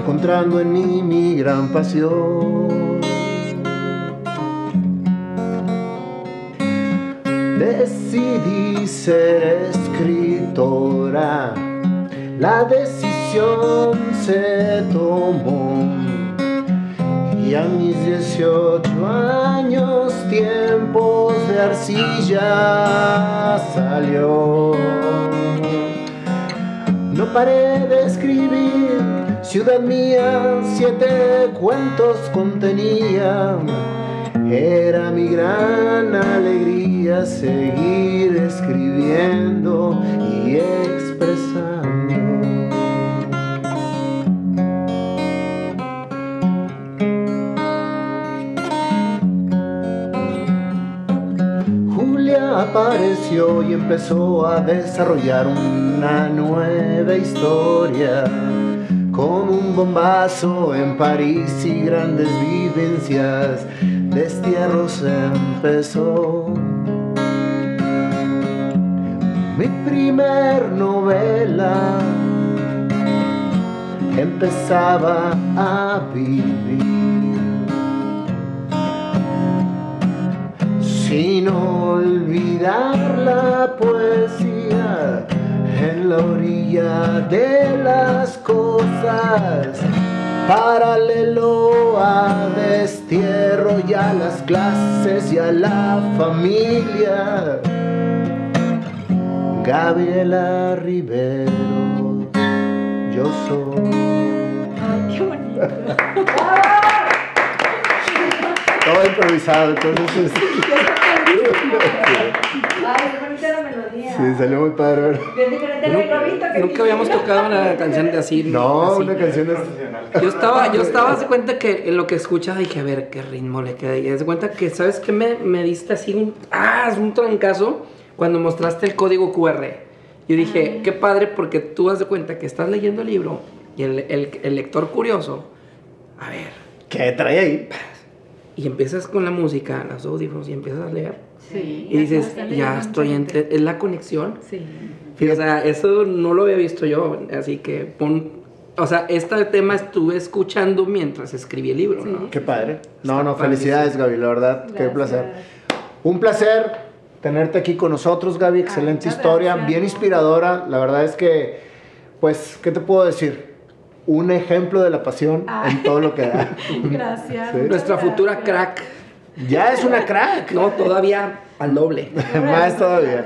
encontrando en mí mi gran pasión. Decidí ser escritora, la decisión se tomó. Y a mis 18 años, tiempos de arcilla salió. No paré de escribir, ciudad mía, siete cuentos contenía Era mi gran alegría seguir escribiendo y expresando. Julia apareció y empezó a desarrollar una nueva historia con un bombazo en París y grandes vivencias. Destierro se empezó. Mi primer novela empezaba a vivir. Sin olvidar la poesía en la orilla de las cosas, paralelo a destierro y a las clases y a la familia. Gabriela Rivero, yo soy. Ay, qué bonito. [LAUGHS] Todo improvisado, entonces. Ay, qué bonita la melodía. Sí, salió muy padre. ¿verdad? Bien diferente al que Nunca habíamos tocado una canción de así. No, así. una canción es. Yo estaba, yo estaba, haz de cuenta que en lo que escuchaba dije, a ver qué ritmo le queda. Y haz de cuenta que, ¿sabes qué? Me, me diste así un, ah, es un trancazo cuando mostraste el código QR. Yo dije, qué padre, porque tú haz de cuenta que estás leyendo el libro y el, el- el lector curioso, a ver, ¿Qué trae ahí? Y empiezas con la música, los audífonos y empiezas a leer. Sí. Y dices, ya estoy entre, es la conexión. Sí. O sea, eso no lo había visto yo, así que pon, o sea, este tema estuve escuchando mientras escribí el libro, ¿no? Qué padre. No, no, felicidades, Gaby, la verdad, qué placer. Un placer tenerte aquí con nosotros, Gaby. Excelente muchas historia, gracias. bien inspiradora. La verdad es que, pues, ¿qué te puedo decir? Un ejemplo de la pasión Ah. en todo lo que da. [LAUGHS] Gracias. Sí. Nuestra futura crack, Ya es una crack. no, todavía al doble. [LAUGHS] Más todavía.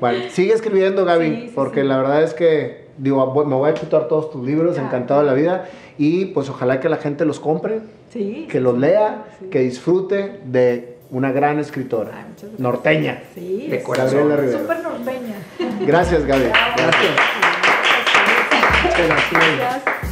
Bueno, sigue escribiendo, Gaby, Sí, sí, porque sí. la verdad es que, digo, me voy a chutar todos tus libros, encantado de la vida. Y pues ojalá que la gente los compre, Sí. que los lea, Sí. que disfrute de una gran escritora, Ay, norteña. Sí. De corazón. Súper norteña. Gracias, Gaby. Gracias. Gracias.